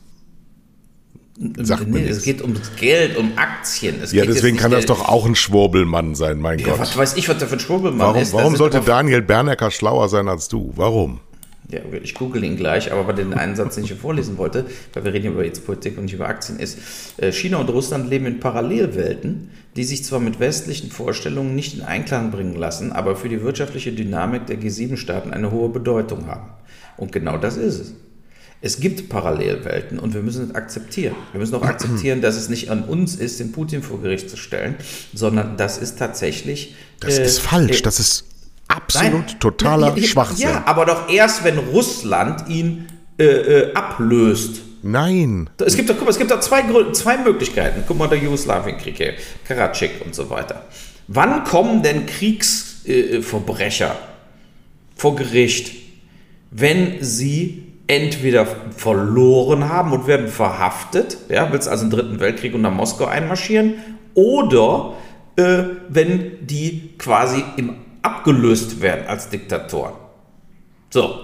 Speaker 2: Sagt nee, es geht ums Geld, um Aktien. Es
Speaker 1: ja, deswegen kann das doch auch ein Schwurbelmann sein, mein ja, Gott.
Speaker 2: Was weiß ich, was der für ein Schwurbelmann
Speaker 1: warum,
Speaker 2: ist.
Speaker 1: Warum sollte Daniel Bernecker schlauer sein als du? Warum?
Speaker 2: Ja, ich google ihn gleich, aber bei den einen Satz, den ich hier vorlesen wollte, weil wir reden über jetzt Politik und nicht über Aktien, ist, äh, China und Russland leben in Parallelwelten, die sich zwar mit westlichen Vorstellungen nicht in Einklang bringen lassen, aber für die wirtschaftliche Dynamik der G7-Staaten eine hohe Bedeutung haben. Und genau das ist es. Es gibt Parallelwelten und wir müssen es akzeptieren. Wir müssen auch akzeptieren, dass es nicht an uns ist, den Putin vor Gericht zu stellen, sondern das ist tatsächlich.
Speaker 1: Das äh, ist falsch. Äh, das ist absolut nein, totaler ja, Schwachsinn. Ja,
Speaker 2: aber doch erst, wenn Russland ihn äh, äh, ablöst.
Speaker 1: Nein.
Speaker 2: Es gibt doch, guck mal, es gibt da zwei, zwei Möglichkeiten. Guck mal, der Jugoslawienkrieg hier, Karatschik und so weiter. Wann kommen denn Kriegsverbrecher äh, vor Gericht, wenn sie entweder verloren haben und werden verhaftet, ja, willst also im Dritten Weltkrieg unter Moskau einmarschieren, oder äh, wenn die quasi im abgelöst werden als Diktatoren. So,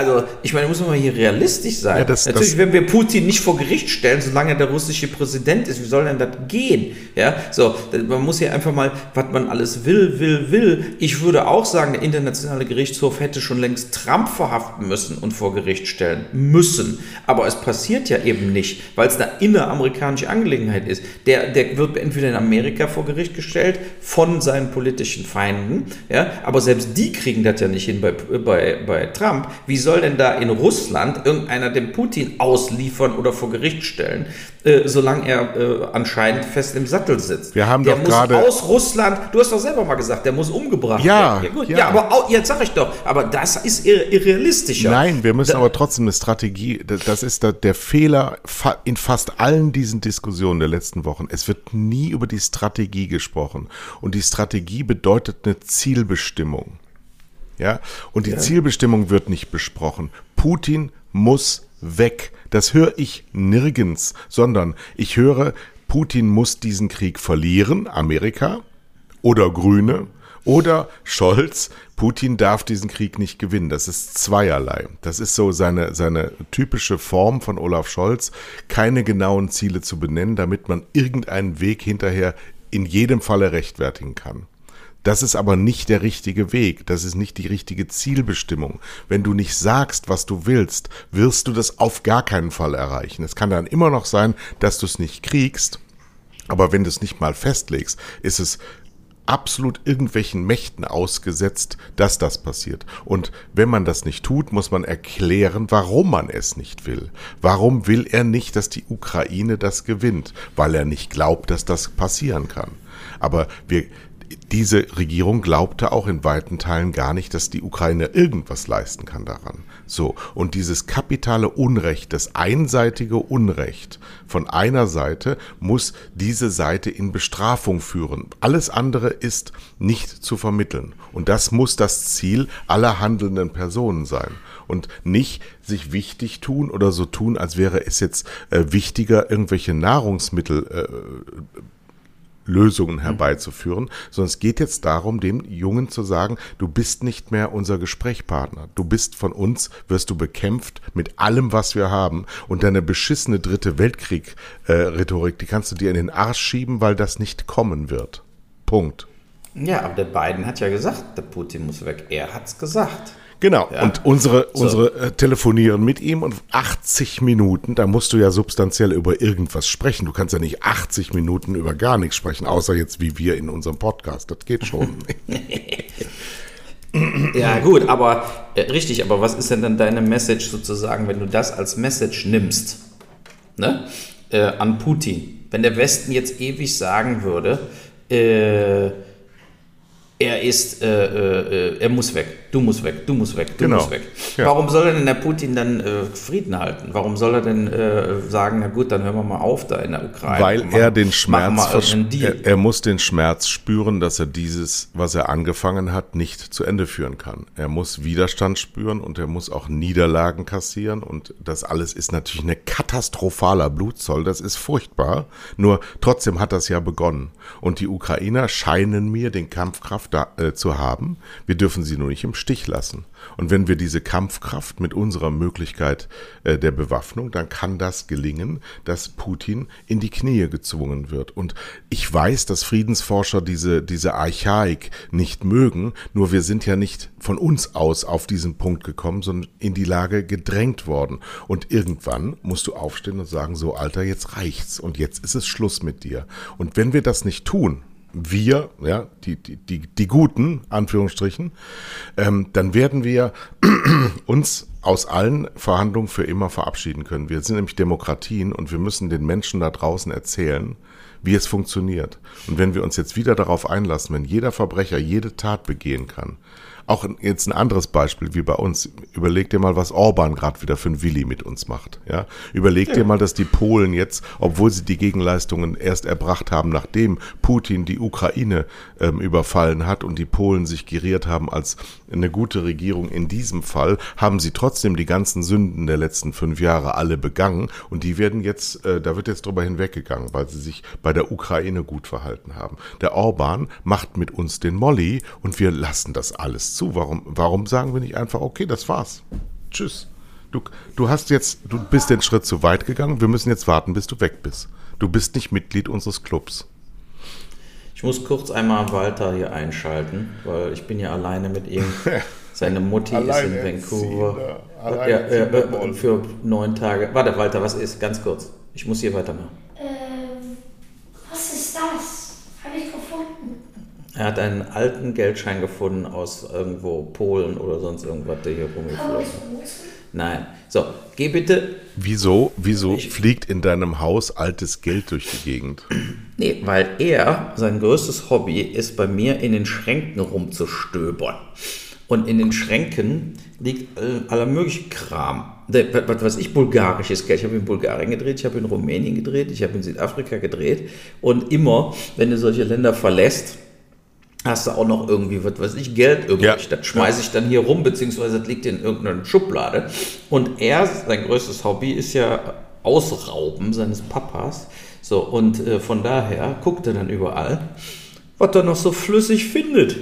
Speaker 2: also, ich meine, muss man hier realistisch sein. Ja, das, Natürlich, das, wenn wir Putin nicht vor Gericht stellen, solange er der russische Präsident ist, wie soll denn das gehen? Ja, so, man muss hier einfach mal, was man alles will, will, will. Ich würde auch sagen, der internationale Gerichtshof hätte schon längst Trump verhaften müssen und vor Gericht stellen müssen. Aber es passiert ja eben nicht, weil es eine inneramerikanische Angelegenheit ist. Der, der wird entweder in Amerika vor Gericht gestellt von seinen politischen Feinden, ja, aber selbst die kriegen das ja nicht hin bei, bei, bei Trump. Wie soll denn da in Russland irgendeiner den Putin ausliefern oder vor Gericht stellen, äh, solange er äh, anscheinend fest im Sattel sitzt?
Speaker 1: Wir haben der doch gerade
Speaker 2: aus Russland. Du hast doch selber mal gesagt, der muss umgebracht
Speaker 1: ja,
Speaker 2: werden. Ja, gut. ja. ja aber auch, jetzt sage ich doch, aber das ist ir irrealistischer.
Speaker 1: Nein, wir müssen da, aber trotzdem eine Strategie. Das ist der Fehler in fast allen diesen Diskussionen der letzten Wochen. Es wird nie über die Strategie gesprochen und die Strategie bedeutet eine Zielbestimmung. Ja, und die ja. Zielbestimmung wird nicht besprochen. Putin muss weg. Das höre ich nirgends, sondern ich höre, Putin muss diesen Krieg verlieren, Amerika oder Grüne oder Scholz, Putin darf diesen Krieg nicht gewinnen. Das ist zweierlei. Das ist so seine, seine typische Form von Olaf Scholz, keine genauen Ziele zu benennen, damit man irgendeinen Weg hinterher in jedem Falle rechtfertigen kann. Das ist aber nicht der richtige Weg, das ist nicht die richtige Zielbestimmung. Wenn du nicht sagst, was du willst, wirst du das auf gar keinen Fall erreichen. Es kann dann immer noch sein, dass du es nicht kriegst, aber wenn du es nicht mal festlegst, ist es absolut irgendwelchen Mächten ausgesetzt, dass das passiert. Und wenn man das nicht tut, muss man erklären, warum man es nicht will. Warum will er nicht, dass die Ukraine das gewinnt? Weil er nicht glaubt, dass das passieren kann. Aber wir, diese Regierung glaubte auch in weiten Teilen gar nicht, dass die Ukraine irgendwas leisten kann daran. So. Und dieses kapitale Unrecht, das einseitige Unrecht von einer Seite muss diese Seite in Bestrafung führen. Alles andere ist nicht zu vermitteln. Und das muss das Ziel aller handelnden Personen sein. Und nicht sich wichtig tun oder so tun, als wäre es jetzt äh, wichtiger, irgendwelche Nahrungsmittel äh, Lösungen mhm. herbeizuführen, sondern es geht jetzt darum, dem Jungen zu sagen, du bist nicht mehr unser Gesprächspartner. Du bist von uns, wirst du bekämpft mit allem, was wir haben. Und deine beschissene dritte Weltkrieg-Rhetorik, äh, die kannst du dir in den Arsch schieben, weil das nicht kommen wird. Punkt.
Speaker 2: Ja, aber der Biden hat ja gesagt, der Putin muss weg. Er hat's gesagt.
Speaker 1: Genau. Ja. Und unsere, so. unsere äh, telefonieren mit ihm und 80 Minuten, da musst du ja substanziell über irgendwas sprechen. Du kannst ja nicht 80 Minuten über gar nichts sprechen, außer jetzt wie wir in unserem Podcast. Das geht schon. [LAUGHS]
Speaker 2: ja, gut, aber äh, richtig, aber was ist denn dann deine Message sozusagen, wenn du das als Message nimmst? Ne? Äh, an Putin. Wenn der Westen jetzt ewig sagen würde, äh, er ist, äh, er muss weg, du musst weg, du musst weg, du genau. musst weg. Ja. Warum soll denn der Putin dann äh, Frieden halten? Warum soll er denn äh, sagen, na gut, dann hören wir mal auf da in der Ukraine?
Speaker 1: Weil machen, er den Schmerz, er, er, muss den Schmerz spüren, dass er dieses, was er angefangen hat, nicht zu Ende führen kann. Er muss Widerstand spüren und er muss auch Niederlagen kassieren und das alles ist natürlich ein katastrophaler Blutzoll, das ist furchtbar. Nur trotzdem hat das ja begonnen und die Ukrainer scheinen mir den Kampfkraft da, äh, zu haben. Wir dürfen sie nur nicht im Stich lassen. Und wenn wir diese Kampfkraft mit unserer Möglichkeit äh, der Bewaffnung, dann kann das gelingen, dass Putin in die Knie gezwungen wird. Und ich weiß, dass Friedensforscher diese, diese Archaik nicht mögen, nur wir sind ja nicht von uns aus auf diesen Punkt gekommen, sondern in die Lage gedrängt worden. Und irgendwann musst du aufstehen und sagen, so Alter, jetzt reicht's und jetzt ist es Schluss mit dir. Und wenn wir das nicht tun, wir, ja, die, die, die, die Guten, Anführungsstrichen, ähm, dann werden wir [CLEARS THROAT] uns aus allen Verhandlungen für immer verabschieden können. Wir sind nämlich Demokratien und wir müssen den Menschen da draußen erzählen, wie es funktioniert. Und wenn wir uns jetzt wieder darauf einlassen, wenn jeder Verbrecher jede Tat begehen kann, auch jetzt ein anderes Beispiel wie bei uns. Überleg dir mal, was Orban gerade wieder für ein Willi mit uns macht. Ja? Überleg ja. dir mal, dass die Polen jetzt, obwohl sie die Gegenleistungen erst erbracht haben, nachdem Putin die Ukraine ähm, überfallen hat und die Polen sich geriert haben als eine gute Regierung in diesem Fall, haben sie trotzdem die ganzen Sünden der letzten fünf Jahre alle begangen und die werden jetzt, äh, da wird jetzt drüber hinweggegangen, weil sie sich bei der Ukraine gut verhalten haben. Der Orban macht mit uns den Molly und wir lassen das alles zu. Warum, warum sagen wir nicht einfach, okay, das war's. Tschüss. Du, du hast jetzt, du bist den Schritt zu weit gegangen. Wir müssen jetzt warten, bis du weg bist. Du bist nicht Mitglied unseres Clubs.
Speaker 2: Ich muss kurz einmal Walter hier einschalten, weil ich bin ja alleine mit ihm. [LAUGHS] Seine Mutti ist in Vancouver. Ja, äh, für neun Tage. Warte, Walter, was ist? Ganz kurz. Ich muss hier weitermachen.
Speaker 3: Ähm, was ist das?
Speaker 2: Er hat einen alten Geldschein gefunden aus irgendwo Polen oder sonst irgendwas, der hier rumgeflogen ist. Nein. So, geh bitte.
Speaker 1: Wieso, wieso ich, fliegt in deinem Haus altes Geld durch die Gegend?
Speaker 2: Nee, weil er, sein größtes Hobby ist bei mir in den Schränken rumzustöbern. Und in den Schränken liegt aller mögliche Kram. Was weiß ich, bulgarisches Geld. Ich habe in Bulgarien gedreht, ich habe in Rumänien gedreht, ich habe in Südafrika gedreht. Und immer, wenn du solche Länder verlässt, hast du auch noch irgendwie, was weiß ich, Geld übrig. Ja. Das schmeiße ich dann hier rum, beziehungsweise das liegt in irgendeiner Schublade. Und er, sein größtes Hobby ist ja Ausrauben seines Papas. So, und äh, von daher guckt er dann überall, was er noch so flüssig findet.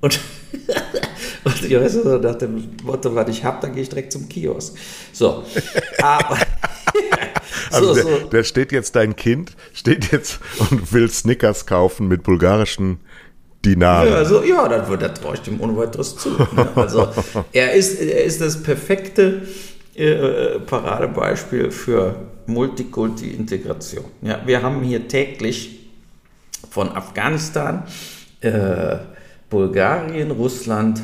Speaker 2: Und, [LAUGHS] und ich weiß nicht, nach dem Motto, was ich habe, dann gehe ich direkt zum Kiosk. So, aber... [LAUGHS]
Speaker 1: Also so, der, der, steht jetzt, dein Kind, steht jetzt und will Snickers kaufen mit bulgarischen Dinare.
Speaker 2: Ja, also, ja, dann wird, das traue ich dem ohne weiteres zu. Ne? Also [LAUGHS] er ist, er ist das perfekte äh, Paradebeispiel für Multikulti-Integration. Ja, wir haben hier täglich von Afghanistan, äh, Bulgarien, Russland,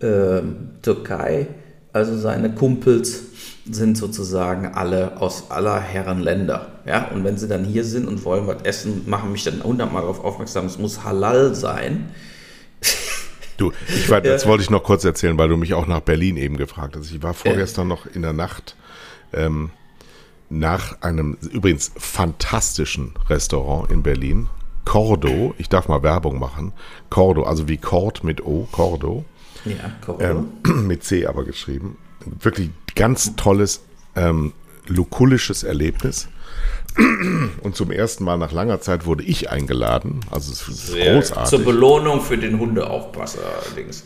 Speaker 2: äh, Türkei, also seine Kumpels sind sozusagen alle aus aller Herren Länder. Ja, und wenn sie dann hier sind und wollen was essen, machen mich dann hundertmal darauf aufmerksam, es muss halal sein. [LAUGHS]
Speaker 1: Du, ich war, das wollte ich noch kurz erzählen, weil du mich auch nach Berlin eben gefragt hast. Ich war vorgestern noch in der Nacht ähm, nach einem übrigens fantastischen Restaurant in Berlin. Cordo, ich darf mal Werbung machen. Cordo, also wie Cord mit O, Cordo. Ja, Cordo. Ähm, [CLEARS THROAT] mit C aber geschrieben. Wirklich ganz tolles, ähm, lukullisches Erlebnis. Und zum ersten Mal nach langer Zeit wurde ich eingeladen. Also es ist Sehr großartig.
Speaker 2: Zur Belohnung für den Hundeaufpasser allerdings.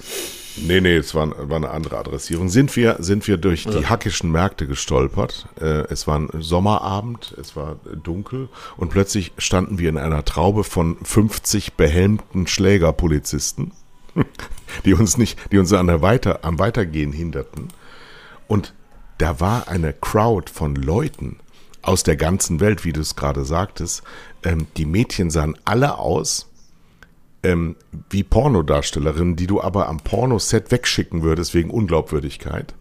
Speaker 1: Nee, nee, es war, war eine andere Adressierung. Sind wir, sind wir durch die hackischen Märkte gestolpert. Äh, es war ein Sommerabend, es war dunkel und plötzlich standen wir in einer Traube von 50 behelmten Schlägerpolizisten, [LAUGHS] die uns nicht, die uns an der Weiter, am Weitergehen hinderten. Und da war eine Crowd von Leuten aus der ganzen Welt, wie du es gerade sagtest. Ähm, die Mädchen sahen alle aus ähm, wie Pornodarstellerinnen, die du aber am Pornoset wegschicken würdest wegen Unglaubwürdigkeit.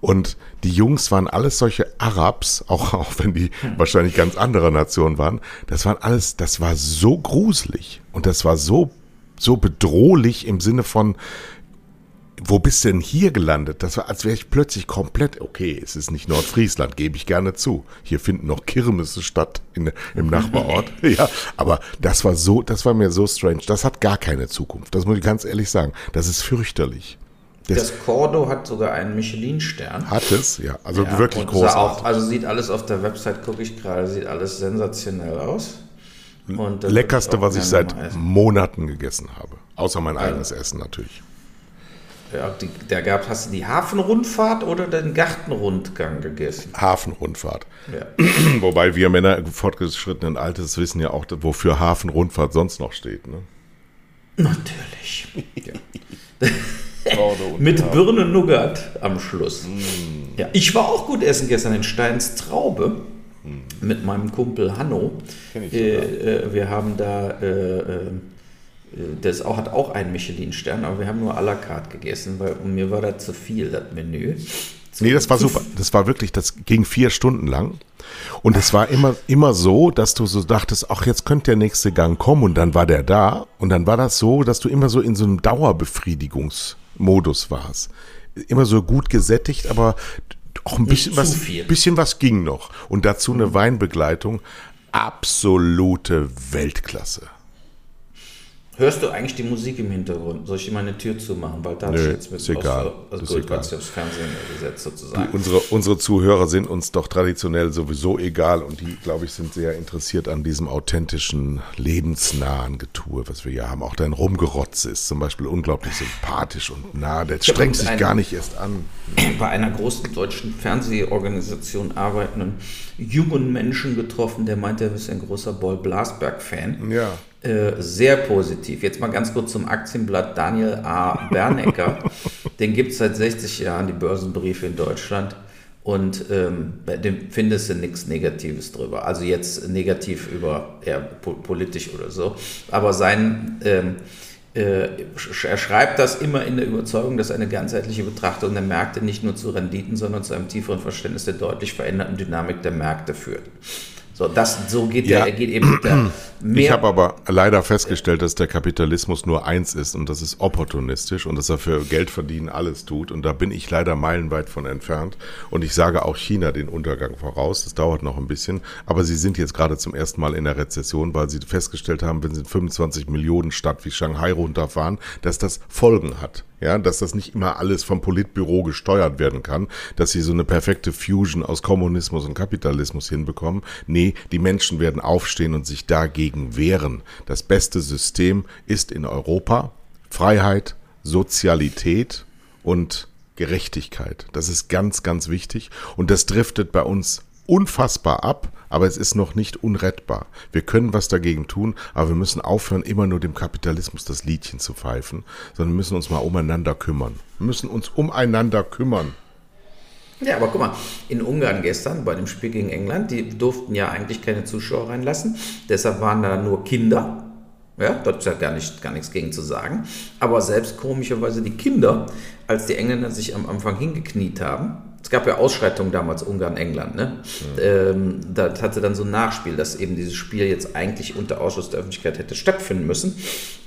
Speaker 1: Und die Jungs waren alles solche Arabs, [LAUGHS] auch, auch wenn die hm. wahrscheinlich ganz anderer Nation waren. Das waren alles, das war so gruselig und das war so, so bedrohlich im Sinne von, wo bist du denn hier gelandet? Das war, als wäre ich plötzlich komplett, okay, es ist nicht Nordfriesland, gebe ich gerne zu. Hier finden noch Kirmesse statt in, im Nachbarort. [LAUGHS] ja, aber das war so, das war mir so strange. Das hat gar keine Zukunft. Das muss ich ganz ehrlich sagen. Das ist fürchterlich.
Speaker 2: Das, das Cordo hat sogar einen Michelin-Stern.
Speaker 1: Hat es, ja. Also ja, wirklich groß.
Speaker 2: Also sieht alles auf der Website, gucke ich gerade, sieht alles sensationell aus.
Speaker 1: Und Leckerste, was ich seit Monaten gegessen habe. Außer mein also. eigenes Essen natürlich.
Speaker 2: Ja, die, da gab, hast du die Hafenrundfahrt oder den Gartenrundgang gegessen?
Speaker 1: Hafenrundfahrt. Ja. [CLEARS THROAT] Wobei wir Männer fortgeschrittenen Alters wissen ja auch, wofür Hafenrundfahrt sonst noch steht. Ne?
Speaker 2: Natürlich. Ja. [LAUGHS] Mit Birne Nougat am Schluss. Mm. Ja, ich war auch gut essen gestern in Steins Traube mm. mit meinem Kumpel Hanno. Äh, äh, wir haben da äh, äh das auch, hat auch einen Michelin-Stern, aber wir haben nur à la carte gegessen, weil mir war das zu viel, das Menü.
Speaker 1: Nee, das war super. Das war wirklich, das ging vier Stunden lang. Und es war immer, immer so, dass du so dachtest, ach, jetzt könnte der nächste Gang kommen und dann war der da. Und dann war das so, dass du immer so in so einem Dauerbefriedigungsmodus warst. Immer so gut gesättigt, aber auch ein bisschen was, bisschen was ging noch. Und dazu eine Weinbegleitung. Absolute Weltklasse.
Speaker 2: Hörst du eigentlich die Musik im Hintergrund? Soll ich dir meine Tür zumachen? Weil da
Speaker 1: Nö,
Speaker 2: jetzt mit
Speaker 1: ist egal.
Speaker 2: Aus, also
Speaker 1: ist
Speaker 2: gut,
Speaker 1: egal.
Speaker 2: aufs Fernsehen gesetzt sozusagen.
Speaker 1: Du, unsere, unsere Zuhörer sind uns doch traditionell sowieso egal und die, glaube ich, sind sehr interessiert an diesem authentischen, lebensnahen Getue, was wir hier haben. Auch dein Rumgerotz ist zum Beispiel unglaublich sympathisch und nah. Der strengt sich gar nicht erst an. [CLEARS THROAT]
Speaker 2: Bei einer großen deutschen Fernsehorganisation arbeitenden jungen Menschen getroffen, der meinte, er ist ein großer Boll Blasberg-Fan.
Speaker 1: Ja.
Speaker 2: Äh, sehr positiv. Jetzt mal ganz kurz zum Aktienblatt Daniel A. Bernecker. [LAUGHS] Den gibt es seit 60 Jahren, die Börsenbriefe in Deutschland. Und ähm, bei dem findest du nichts Negatives drüber. Also jetzt negativ über eher po politisch oder so. Aber sein, ähm, äh, er schreibt das immer in der Überzeugung, dass eine ganzheitliche Betrachtung der Märkte nicht nur zu Renditen, sondern zu einem tieferen Verständnis der deutlich veränderten Dynamik der Märkte führt. So, das, so geht
Speaker 1: Ja.
Speaker 2: der, er geht eben der mehr.
Speaker 1: Ich habe aber leider festgestellt, dass der Kapitalismus nur eins ist und das ist opportunistisch und dass er für Geld verdienen alles tut. Und da bin ich leider meilenweit von entfernt. Und ich sage auch China den Untergang voraus. Das dauert noch ein bisschen. Aber sie sind jetzt gerade zum ersten Mal in der Rezession, weil sie festgestellt haben, wenn sie in 25 Millionen Stadt wie Shanghai runterfahren, dass das Folgen hat. Ja, dass das nicht immer alles vom Politbüro gesteuert werden kann, dass sie so eine perfekte Fusion aus Kommunismus und Kapitalismus hinbekommen. Nee, die Menschen werden aufstehen und sich dagegen wehren. Das beste System ist in Europa Freiheit, Sozialität und Gerechtigkeit. Das ist ganz, ganz wichtig und das driftet bei uns unfassbar ab, aber es ist noch nicht unrettbar. Wir können was dagegen tun, aber wir müssen aufhören, immer nur dem Kapitalismus das Liedchen zu pfeifen, sondern müssen uns mal umeinander kümmern. Wir müssen uns umeinander kümmern.
Speaker 2: Ja, aber guck mal, in Ungarn gestern bei dem Spiel gegen England, die durften ja eigentlich keine Zuschauer reinlassen, deshalb waren da nur Kinder. Ja, da ist ja gar, nicht, gar nichts gegen zu sagen. Aber selbst komischerweise die Kinder, als die Engländer sich am Anfang hingekniet haben, es gab ja Ausschreitungen damals Ungarn-England, ne? Ähm, da hatte dann so ein Nachspiel, dass eben dieses Spiel jetzt eigentlich unter Ausschuss der Öffentlichkeit hätte stattfinden müssen.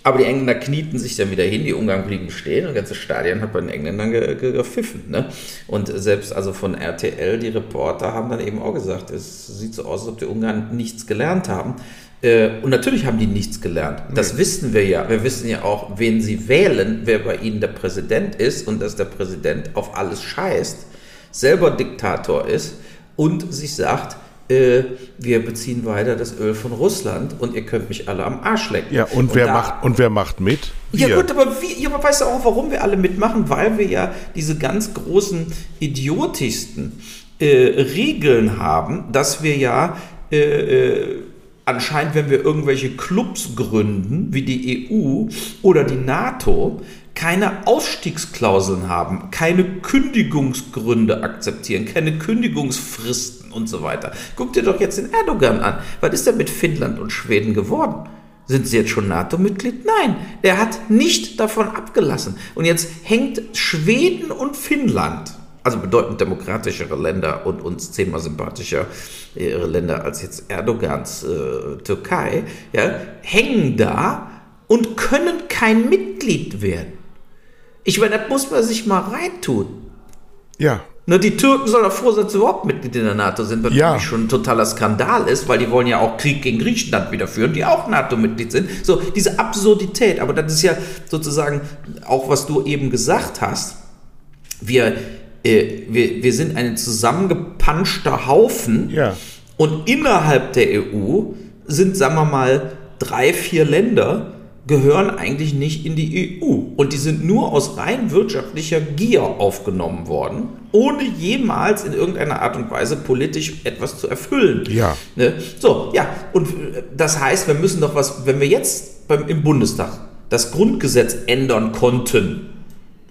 Speaker 2: Aber die Engländer knieten sich dann wieder hin, die Ungarn blieben stehen und das ganze Stadion hat bei den Engländern ge ge gepfiffen. Ne? Und selbst also von RTL, die Reporter haben dann eben auch gesagt, es sieht so aus, als ob die Ungarn nichts gelernt haben. Äh, Und natürlich haben die nichts gelernt. Das wissen wir ja. Wir wissen ja auch, wen sie wählen, wer bei ihnen der Präsident ist und dass der Präsident auf alles scheißt, selber Diktator ist und sich sagt, äh, wir beziehen weiter das Öl von Russland und ihr könnt mich alle am Arsch lecken.
Speaker 1: Ja, und, wer
Speaker 2: da-
Speaker 1: macht und wer macht mit?
Speaker 2: ja
Speaker 1: Wir.
Speaker 2: gut, aber, wie, ja, aber weißt du auch, warum wir alle mitmachen? Weil wir ja diese ganz großen, idiotischsten äh, Regeln haben, dass wir ja äh, äh, anscheinend, wenn wir irgendwelche Clubs gründen, wie die EU oder die NATO, keine Ausstiegsklauseln haben, keine Kündigungsgründe akzeptieren, keine Kündigungsfristen und so weiter. Guck dir doch jetzt den Erdogan an. Was ist denn mit Finnland und Schweden geworden? Sind sie jetzt schon NATO-Mitglied? Nein, er hat nicht davon abgelassen. Und jetzt hängt Schweden und Finnland, also bedeutend demokratischere Länder und uns zehnmal sympathischer äh, Länder als jetzt Erdogans äh, Türkei, ja, hängen da und können kein Mitglied werden. Ich meine, das muss man sich mal reintun.
Speaker 1: Ja,
Speaker 2: Ne, die Türken sollen doch froh sein, dass sie überhaupt Mitglied in der NATO sind, was
Speaker 1: Ja.
Speaker 2: natürlich schon ein totaler Skandal ist, weil die wollen ja auch Krieg gegen Griechenland wieder führen, die auch NATO-Mitglied sind. So, diese Absurdität, aber das ist ja sozusagen auch, was du eben gesagt hast. Wir, äh, wir, wir sind ein zusammengepanschter Haufen
Speaker 1: Ja.
Speaker 2: und innerhalb der EU sind, sagen wir mal, drei, vier Länder, gehören eigentlich nicht in die EU. Und die sind nur aus rein wirtschaftlicher Gier aufgenommen worden, ohne jemals in irgendeiner Art und Weise politisch etwas zu erfüllen.
Speaker 1: Ja.
Speaker 2: Ne? So, ja. Und äh, das heißt, wir müssen doch was, wenn wir jetzt beim, im Bundestag das Grundgesetz ändern konnten,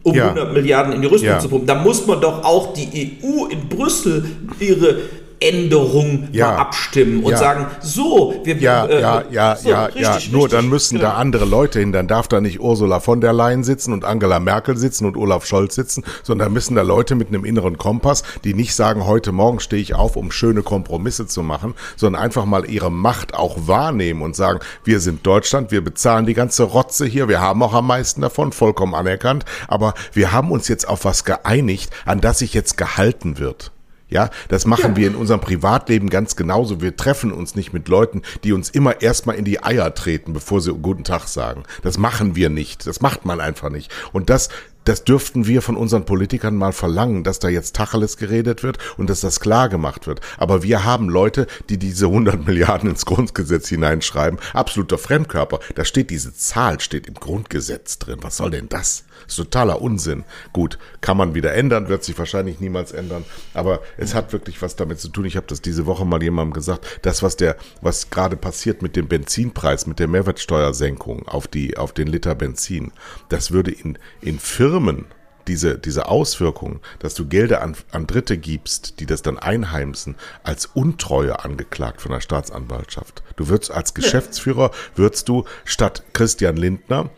Speaker 2: um
Speaker 1: Ja.
Speaker 2: 100 Milliarden in die Rüstung
Speaker 1: Ja.
Speaker 2: zu pumpen, dann muss man doch auch die EU in Brüssel ihre Änderung
Speaker 1: Ja.
Speaker 2: abstimmen und
Speaker 1: Ja.
Speaker 2: sagen, so, wir
Speaker 1: Ja,
Speaker 2: äh,
Speaker 1: ja, ja,
Speaker 2: so,
Speaker 1: ja,
Speaker 2: richtig,
Speaker 1: ja. Nur
Speaker 2: richtig,
Speaker 1: dann müssen
Speaker 2: genau.
Speaker 1: da andere Leute hin. Dann darf da nicht Ursula von der Leyen sitzen und Angela Merkel sitzen und Olaf Scholz sitzen, sondern da müssen da Leute mit einem inneren Kompass, die nicht sagen, heute Morgen stehe ich auf, um schöne Kompromisse zu machen, sondern einfach mal ihre Macht auch wahrnehmen und sagen, wir sind Deutschland, wir bezahlen die ganze Rotze hier, wir haben auch am meisten davon, vollkommen anerkannt, aber wir haben uns jetzt auf was geeinigt, an das sich jetzt gehalten wird. Ja, das machen wir in unserem Privatleben ganz genauso. Wir treffen uns nicht mit Leuten, die uns immer erstmal in die Eier treten, bevor sie guten Tag sagen. Das machen wir nicht. Das macht man einfach nicht. Und das, das dürften wir von unseren Politikern mal verlangen, dass da jetzt Tacheles geredet wird und dass das klar gemacht wird. Aber wir haben Leute, die diese 100 [LAUGHS] Milliarden ins Grundgesetz hineinschreiben. Absoluter Fremdkörper. Da steht diese Zahl, steht im Grundgesetz drin. Was soll denn das? Das ist totaler Unsinn. Gut, kann man wieder ändern, wird sich wahrscheinlich niemals ändern. Aber es hat wirklich was damit zu tun. Ich habe das diese Woche mal jemandem gesagt. Das, was der, was gerade passiert mit dem Benzinpreis, mit der Mehrwertsteuersenkung auf die, auf den Liter Benzin, das würde in, in Firmen diese, diese Auswirkungen, dass du Gelder an, an Dritte gibst, die das dann einheimsen, als Untreue angeklagt von der Staatsanwaltschaft. Du würdest als Geschäftsführer, würdest du statt Christian Lindner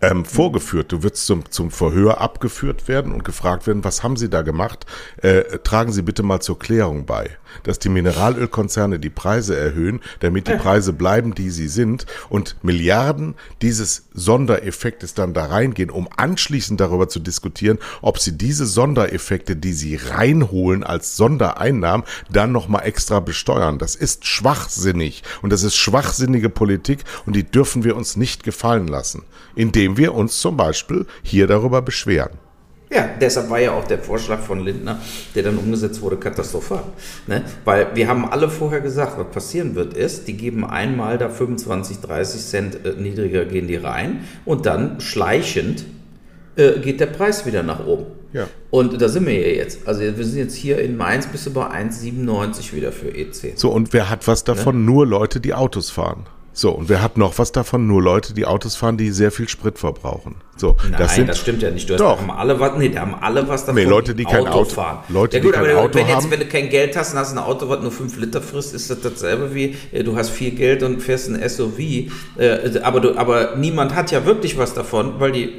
Speaker 1: ähm, vorgeführt. Du wirst zum, zum Verhör abgeführt werden und gefragt werden, was haben Sie da gemacht? Äh, tragen Sie bitte mal zur Klärung bei, dass die Mineralölkonzerne die Preise erhöhen, damit die Preise bleiben, die sie sind und Milliarden dieses Sondereffektes dann da reingehen, um anschließend darüber zu diskutieren, ob sie diese Sondereffekte, die sie reinholen als Sondereinnahmen, dann nochmal extra besteuern. Das ist schwachsinnig und das ist schwachsinnige Politik und die dürfen wir uns nicht gefallen lassen, indem wir uns zum Beispiel hier darüber beschweren.
Speaker 2: Ja, deshalb war ja auch der Vorschlag von Lindner, der dann umgesetzt wurde, katastrophal. Ne? Weil wir haben alle vorher gesagt, was passieren wird, ist, die geben einmal da 25, 30 Cent äh, niedriger gehen die rein und dann schleichend äh, geht der Preis wieder nach oben.
Speaker 1: Ja.
Speaker 2: Und da sind wir ja jetzt. Also wir sind jetzt hier in Mainz bis über 1,97 wieder für E EC.
Speaker 1: So, und wer hat was davon? Nur Leute, die Autos fahren. So, und wer hat noch was davon? Nur Leute, die Autos fahren, die sehr viel Sprit verbrauchen. So,
Speaker 2: Nein,
Speaker 1: das sind
Speaker 2: das stimmt ja nicht. Du hast,
Speaker 1: Doch.
Speaker 2: haben alle was, nee, da haben alle was davon.
Speaker 1: Nee, Leute, die kein Auto-
Speaker 2: fahren.
Speaker 1: Leute,
Speaker 2: ja, gut,
Speaker 1: die kein
Speaker 2: aber
Speaker 1: Auto
Speaker 2: wenn, jetzt,
Speaker 1: haben-
Speaker 2: wenn du kein Geld hast und hast ein Auto, was nur 5 Liter frisst, ist das dasselbe wie äh, du hast viel Geld und fährst ein SUV. Äh, aber, du, aber niemand hat ja wirklich was davon, weil die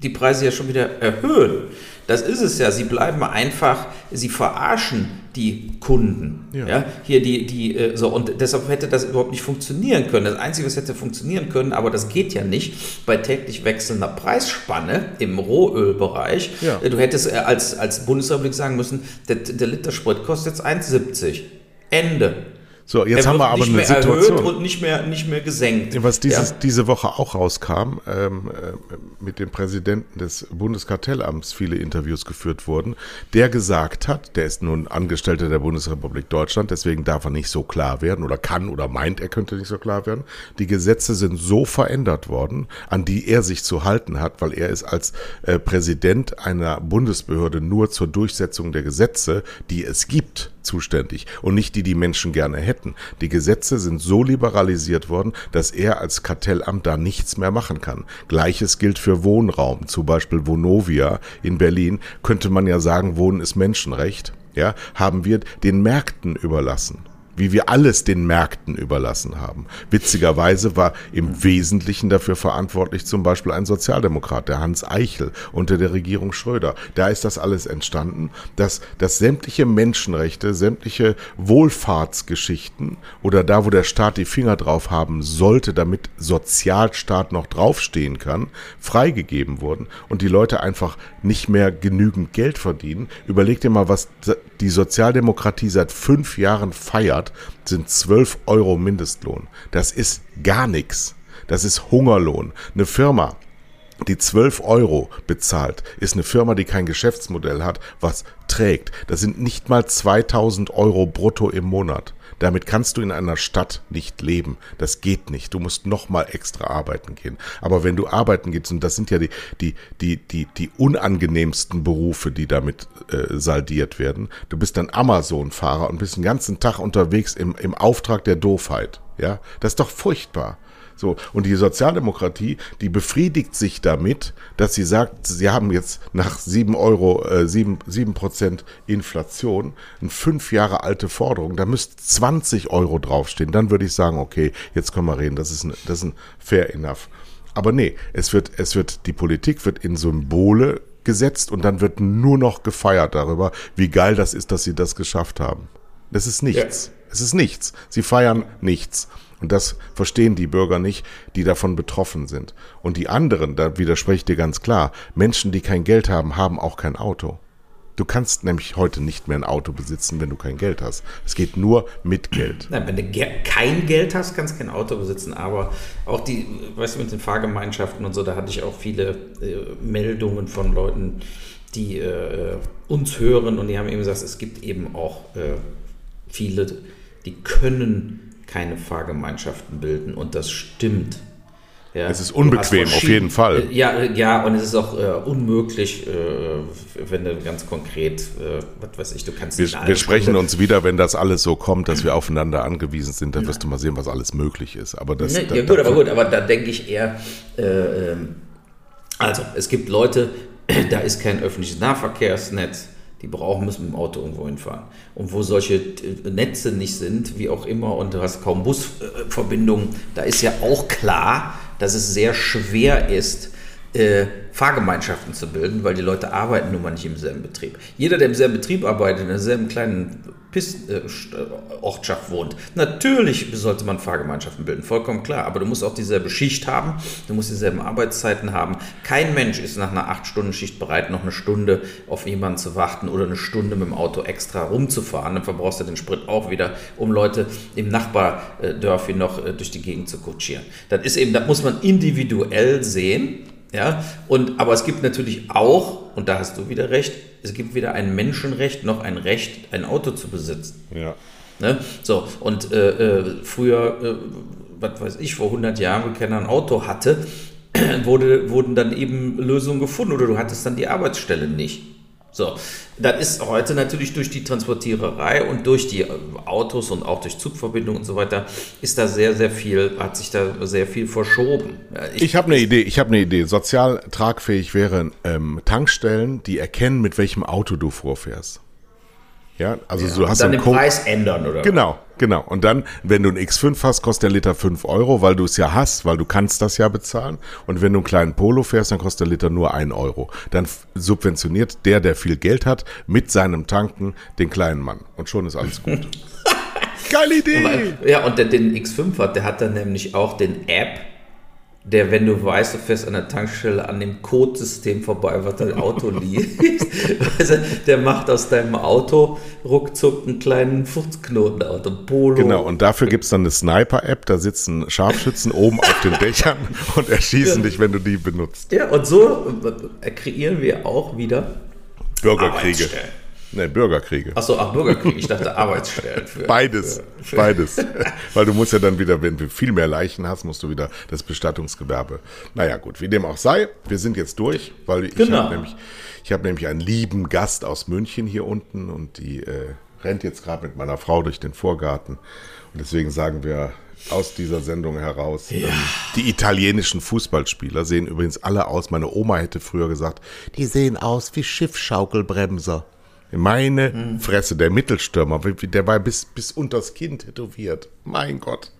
Speaker 2: die Preise ja schon wieder erhöhen. Das ist es ja. Sie bleiben einfach, sie verarschen die Kunden.
Speaker 1: Ja.
Speaker 2: Ja. hier die, die, äh, so, und deshalb hätte das überhaupt nicht funktionieren können. Das Einzige, was hätte funktionieren können, aber das geht ja nicht, bei täglich wechselnder Preisspanne im Rohölbereich.
Speaker 1: Ja.
Speaker 2: Äh, Du hättest äh, als, als Bundesrepublik sagen müssen, der, der Liter Sprit kostet jetzt 1,70. Ende.
Speaker 1: So, jetzt haben wir aber
Speaker 2: nicht
Speaker 1: eine
Speaker 2: mehr
Speaker 1: Situation.
Speaker 2: erhöht und nicht mehr, nicht mehr gesenkt.
Speaker 1: Was dieses,
Speaker 2: Ja.
Speaker 1: diese Woche auch rauskam, ähm, äh, mit dem Präsidenten des Bundeskartellamts viele Interviews geführt wurden, der gesagt hat, der ist nun Angestellter der Bundesrepublik Deutschland, deswegen darf er nicht so klar werden oder kann oder meint, er könnte nicht so klar werden. Die Gesetze sind so verändert worden, an die er sich zu halten hat, weil er ist als äh, Präsident einer Bundesbehörde nur zur Durchsetzung der Gesetze, die es gibt, zuständig und nicht die die Menschen gerne hätten. Die Gesetze sind so liberalisiert worden, dass er als Kartellamt da nichts mehr machen kann. Gleiches gilt für Wohnraum, zum Beispiel Vonovia in Berlin, könnte man ja sagen, Wohnen ist Menschenrecht. Ja, haben wir den Märkten überlassen wie wir alles den Märkten überlassen haben. Witzigerweise war im Wesentlichen dafür verantwortlich zum Beispiel ein Sozialdemokrat, der Hans Eichel unter der Regierung Schröder. Da ist das alles entstanden, dass, dass sämtliche Menschenrechte, sämtliche Wohlfahrtsgeschichten oder da, wo der Staat die Finger drauf haben sollte, damit Sozialstaat noch draufstehen kann, freigegeben wurden und die Leute einfach nicht mehr genügend Geld verdienen. Überleg dir mal, was die Sozialdemokratie seit fünf Jahren feiert, sind 12 Euro Mindestlohn. Das ist gar nichts. Das ist Hungerlohn. Eine Firma, die 12 Euro bezahlt, ist eine Firma, die kein Geschäftsmodell hat, was trägt. Das sind nicht mal 2000 Euro brutto im Monat. Damit kannst du in einer Stadt nicht leben. Das geht nicht. Du musst noch mal extra arbeiten gehen. Aber wenn du arbeiten gehst, und das sind ja die, die, die, die, die unangenehmsten Berufe, die damit äh, saldiert werden, du bist dann Amazon-Fahrer und bist den ganzen Tag unterwegs im, im Auftrag der Doofheit. Ja, das ist doch furchtbar. So, und die Sozialdemokratie, die befriedigt sich damit, dass sie sagt, sie haben jetzt nach sieben Euro, äh, sieben sieben Prozent Inflation eine fünf Jahre alte Forderung, da müsste 20 Euro draufstehen. Dann würde ich sagen, okay, jetzt können wir reden, das ist ein, das ist ein fair enough. Aber nee, es wird, es wird, die Politik wird in Symbole gesetzt und dann wird nur noch gefeiert darüber, wie geil das ist, dass sie das geschafft haben. Das ist nichts. Ja. Es ist nichts. Sie feiern nichts. Und das verstehen die Bürger nicht, die davon betroffen sind. Und die anderen, da widerspreche ich dir ganz klar, Menschen, die kein Geld haben, haben auch kein Auto. Du kannst nämlich heute nicht mehr ein Auto besitzen, wenn du kein Geld hast. Es geht nur mit Geld.
Speaker 2: Nein, wenn du kein Geld hast, kannst du kein Auto besitzen. Aber auch die, weißt du, mit den Fahrgemeinschaften und so, da hatte ich auch viele äh, Meldungen von Leuten, die äh, uns hören und die haben eben gesagt, es gibt eben auch äh, viele, die können keine Fahrgemeinschaften bilden und das stimmt.
Speaker 1: Ja, es ist unbequem, auf jeden Fall.
Speaker 2: Ja, ja, und es ist auch äh, unmöglich, äh, wenn du ganz konkret, äh, was weiß ich, du kannst
Speaker 1: Wir, wir sprechen uns wieder, wenn das alles so kommt, dass wir aufeinander angewiesen sind, dann wirst du mal sehen, was alles möglich ist. Aber das,
Speaker 2: ne, ja, gut, aber gut, aber da denke ich eher, äh, ähm, also es gibt Leute, [CLEARS THROAT] da ist kein öffentliches Nahverkehrsnetz die brauchen, müssen mit dem Auto irgendwo hinfahren. Und wo solche äh, Netze nicht sind, wie auch immer, und du hast kaum Busverbindungen, da ist ja auch klar, dass es sehr schwer ist, äh, Fahrgemeinschaften zu bilden, weil die Leute arbeiten nun mal nicht im selben Betrieb. Jeder, der im selben Betrieb arbeitet, in derselben kleinen Pist äh, Ortschaft wohnt, natürlich sollte man Fahrgemeinschaften bilden, vollkommen klar. Aber du musst auch dieselbe Schicht haben, du musst dieselben Arbeitszeiten haben. Kein Mensch ist nach einer 8-Stunden-Schicht bereit, noch eine Stunde auf jemanden zu warten oder eine Stunde mit dem Auto extra rumzufahren. Dann verbrauchst du den Sprit auch wieder, um Leute im Nachbardörfchen noch äh, durch die Gegend zu kutschieren. Das ist eben, das muss man individuell sehen ja, und, aber es gibt natürlich auch, und da hast du wieder recht, es gibt weder ein Menschenrecht noch ein Recht, ein Auto zu besitzen.
Speaker 1: Ja.
Speaker 2: Ne? So, und äh, äh, früher, äh, was weiß ich, vor 100 Jahren, wenn keiner ein Auto hatte, [CLEARS THROAT] wurde, wurden dann eben Lösungen gefunden oder du hattest dann die Arbeitsstelle nicht. So, das ist heute natürlich durch die Transportiererei und durch die Autos und auch durch Zugverbindungen und so weiter, ist da sehr, sehr viel, hat sich da sehr viel verschoben.
Speaker 1: Ich, ich habe eine Idee, ich habe eine Idee. Sozial tragfähig wären ähm, Tankstellen, die erkennen, mit welchem Auto du vorfährst. Ja, also ja, du hast
Speaker 2: dann den Code. Preis ändern, oder?
Speaker 1: Genau, genau. Und dann, wenn du einen X5 hast, kostet der Liter 5 Euro, weil du es ja hast, weil du kannst das ja bezahlen. Und wenn du einen kleinen Polo fährst, dann kostet der Liter nur 1 Euro. Dann subventioniert der, der viel Geld hat, mit seinem Tanken den kleinen Mann. Und schon ist alles gut. [LAUGHS]
Speaker 2: Geile Idee! Ja, und der den X5 hat, der hat dann nämlich auch den App der, wenn du weißt, du fährst an der Tankstelle an dem Codesystem vorbei, was dein Auto [LAUGHS] liegt, der macht aus deinem Auto ruckzuck einen kleinen Furzknoten Auto.
Speaker 1: Polo. Genau, und dafür gibt es dann eine Sniper-App, da sitzen Scharfschützen oben auf den Dächern [LAUGHS] und erschießen ja. dich, wenn du die benutzt.
Speaker 2: Ja, und so äh, kreieren wir auch wieder
Speaker 1: Bürgerkriege. Ne, Bürgerkriege.
Speaker 2: Achso, ach, Bürgerkriege. Ich dachte Arbeitsstellen.
Speaker 1: Für, beides, für, für beides. Weil du musst ja dann wieder, wenn du viel mehr Leichen hast, musst du wieder das Bestattungsgewerbe. Naja, gut, wie dem auch sei, wir sind jetzt durch, weil ich genau. habe nämlich, ich habe nämlich einen lieben Gast aus München hier unten und die äh, rennt jetzt gerade mit meiner Frau durch den Vorgarten. Und deswegen sagen wir aus dieser Sendung heraus. Ja. Ähm, die italienischen Fußballspieler sehen übrigens alle aus. Meine Oma hätte früher gesagt, die sehen aus wie Schiffschaukelbremser. Meine hm. Fresse, der Mittelstürmer, der war bis, bis unters Kinn tätowiert. Mein Gott.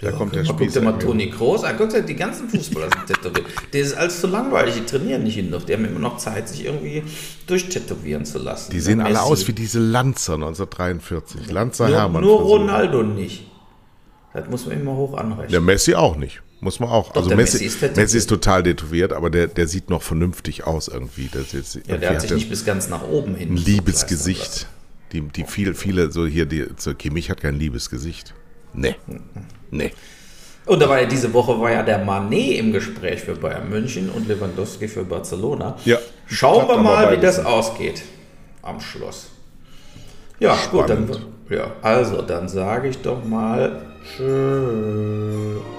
Speaker 2: Da ja, kommt der Spieß. Guck mal Toni Kroos an. Guck dir die ganzen Fußballer sind tätowiert. Der ist alles zu langweilig. Die trainieren nicht genug. Die haben immer noch Zeit, sich irgendwie durchtätowieren zu lassen.
Speaker 1: Die sehen alle aus wie diese Lanzer 1943. Lanzer
Speaker 2: nur,
Speaker 1: Hermann.
Speaker 2: Nur Ronaldo nicht. Das muss man immer hoch anrechnen.
Speaker 1: Der Messi auch nicht. Muss man auch. Doch, also Messi, Messi, ist Messi, ist total tätowiert, aber der, der sieht noch vernünftig aus irgendwie. Das
Speaker 2: jetzt, ja, der hat sich nicht bis ganz nach oben hin.
Speaker 1: Ein liebes Gesicht. Die, die viel, viele, so hier, die, so Kimmich hat kein liebes Gesicht. Nee. Nee.
Speaker 2: Und da war ja diese Woche war ja der Manet im Gespräch für Bayern München und Lewandowski für Barcelona.
Speaker 1: Ja.
Speaker 2: Schauen wir mal, wie das ausgeht am Schluss. Ja, Spannend. gut, dann ja, also dann sage ich doch mal tschüss.